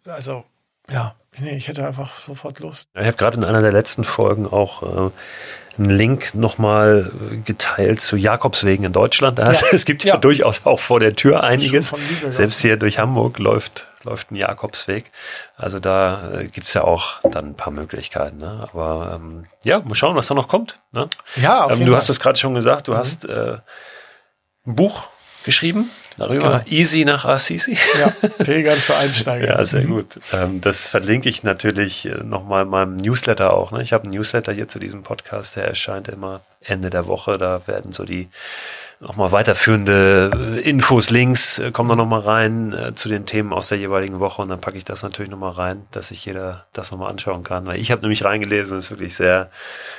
also ja, nee, ich hätte einfach sofort Lust. Ich habe gerade in einer der letzten Folgen auch äh, einen Link nochmal äh, geteilt zu Jakobswegen in Deutschland. Also, ja. Es gibt ja, ja, durchaus auch vor der Tür einiges. Selbst hier durch Hamburg läuft, läuft ein Jakobsweg. Also da äh, gibt's ja auch dann ein paar Möglichkeiten. Ne? Aber ähm, ja, mal schauen, was da noch kommt. Ne? Ja, auf ähm, Du Fall. hast es gerade schon gesagt, du mhm. hast äh, ein Buch geschrieben. Darüber genau. easy nach Assisi. Ja, Pilgern für Einsteiger. ja, sehr gut. Ähm, das verlinke ich natürlich äh, nochmal in meinem Newsletter auch. Ne? Ich habe einen Newsletter hier zu diesem Podcast, der erscheint immer Ende der Woche. Da werden so die nochmal weiterführende äh, Infos, Links äh, kommen da nochmal rein äh, zu den Themen aus der jeweiligen Woche und dann packe ich das natürlich nochmal rein, dass sich jeder das nochmal anschauen kann. Weil ich habe nämlich reingelesen und es ist wirklich sehr,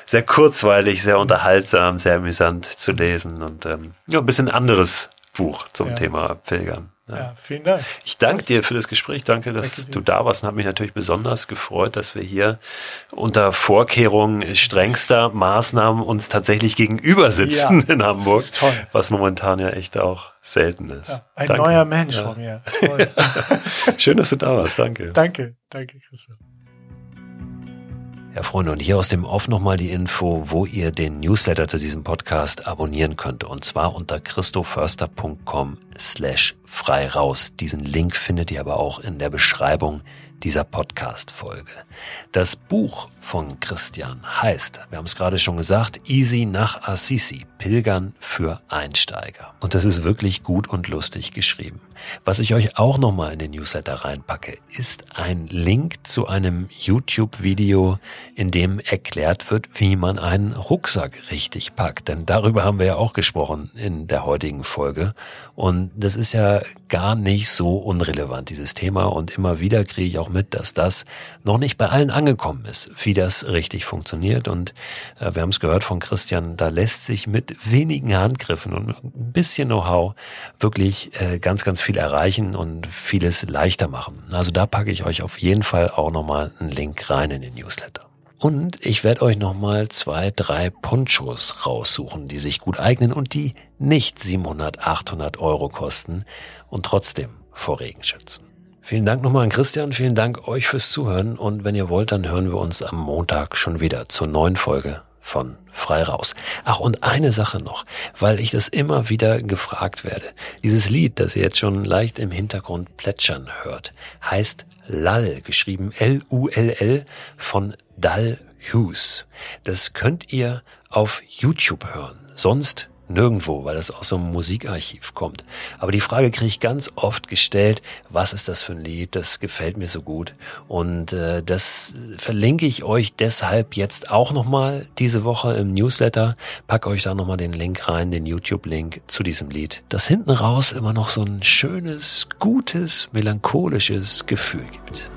sehr kurzweilig, sehr unterhaltsam, sehr amüsant zu lesen und ähm, ja, ein bisschen anderes Buch zum ja. Thema Pilgern. Ja. ja. vielen Dank. Ich danke dir für das Gespräch. Danke, dass danke du da warst und habe mich natürlich besonders gefreut, dass wir hier unter Vorkehrungen strengster Maßnahmen uns tatsächlich gegenüber sitzen ja, in Hamburg. Das ist toll. Was momentan ja echt auch selten ist. Ein danke. neuer Mensch von mir. Toll. Schön, dass du da warst. Danke. Danke. Danke, Christoph. Ja, Freunde, und hier aus dem Off nochmal die Info, wo ihr den Newsletter zu diesem Podcast abonnieren könnt. Und zwar unter christoförster.com slash frei raus. Diesen Link findet ihr aber auch in der Beschreibung dieser Podcast-Folge. Das Buch von Christian heißt, wir haben es gerade schon gesagt, Easy nach Assisi, Pilgern für Einsteiger. Und das ist wirklich gut und lustig geschrieben. Was ich euch auch nochmal in den Newsletter reinpacke, ist ein Link zu einem YouTube-Video, in dem erklärt wird, wie man einen Rucksack richtig packt. Denn darüber haben wir ja auch gesprochen in der heutigen Folge. Und das ist ja gar nicht so unrelevant, dieses Thema. Und immer wieder kriege ich auch mit, dass das noch nicht bei allen angekommen ist, wie das richtig funktioniert. Und äh, wir haben es gehört von Christian, da lässt sich mit wenigen Handgriffen und ein bisschen Know-how wirklich äh, ganz, ganz viel erreichen und vieles leichter machen. Also da packe ich euch auf jeden Fall auch nochmal einen Link rein in den Newsletter. Und ich werde euch nochmal zwei, drei Ponchos raussuchen, die sich gut eignen und die nicht 700, 800 Euro kosten und trotzdem vor Regen schützen. Vielen Dank nochmal an Christian, vielen Dank euch fürs Zuhören und wenn ihr wollt, dann hören wir uns am Montag schon wieder zur neuen Folge von Frei Raus. Ach, und eine Sache noch, weil ich das immer wieder gefragt werde. Dieses Lied, das ihr jetzt schon leicht im Hintergrund plätschern hört, heißt Lall, geschrieben L-U-L-L von Dal Hughes. Das könnt ihr auf YouTube hören. Sonst nirgendwo, weil das aus so einem Musikarchiv kommt. Aber die Frage kriege ich ganz oft gestellt, was ist das für ein Lied? Das gefällt mir so gut. Und äh, das verlinke ich euch deshalb jetzt auch nochmal diese Woche im Newsletter. Pack euch da nochmal den Link rein, den YouTube-Link zu diesem Lied, das hinten raus immer noch so ein schönes, gutes, melancholisches Gefühl gibt.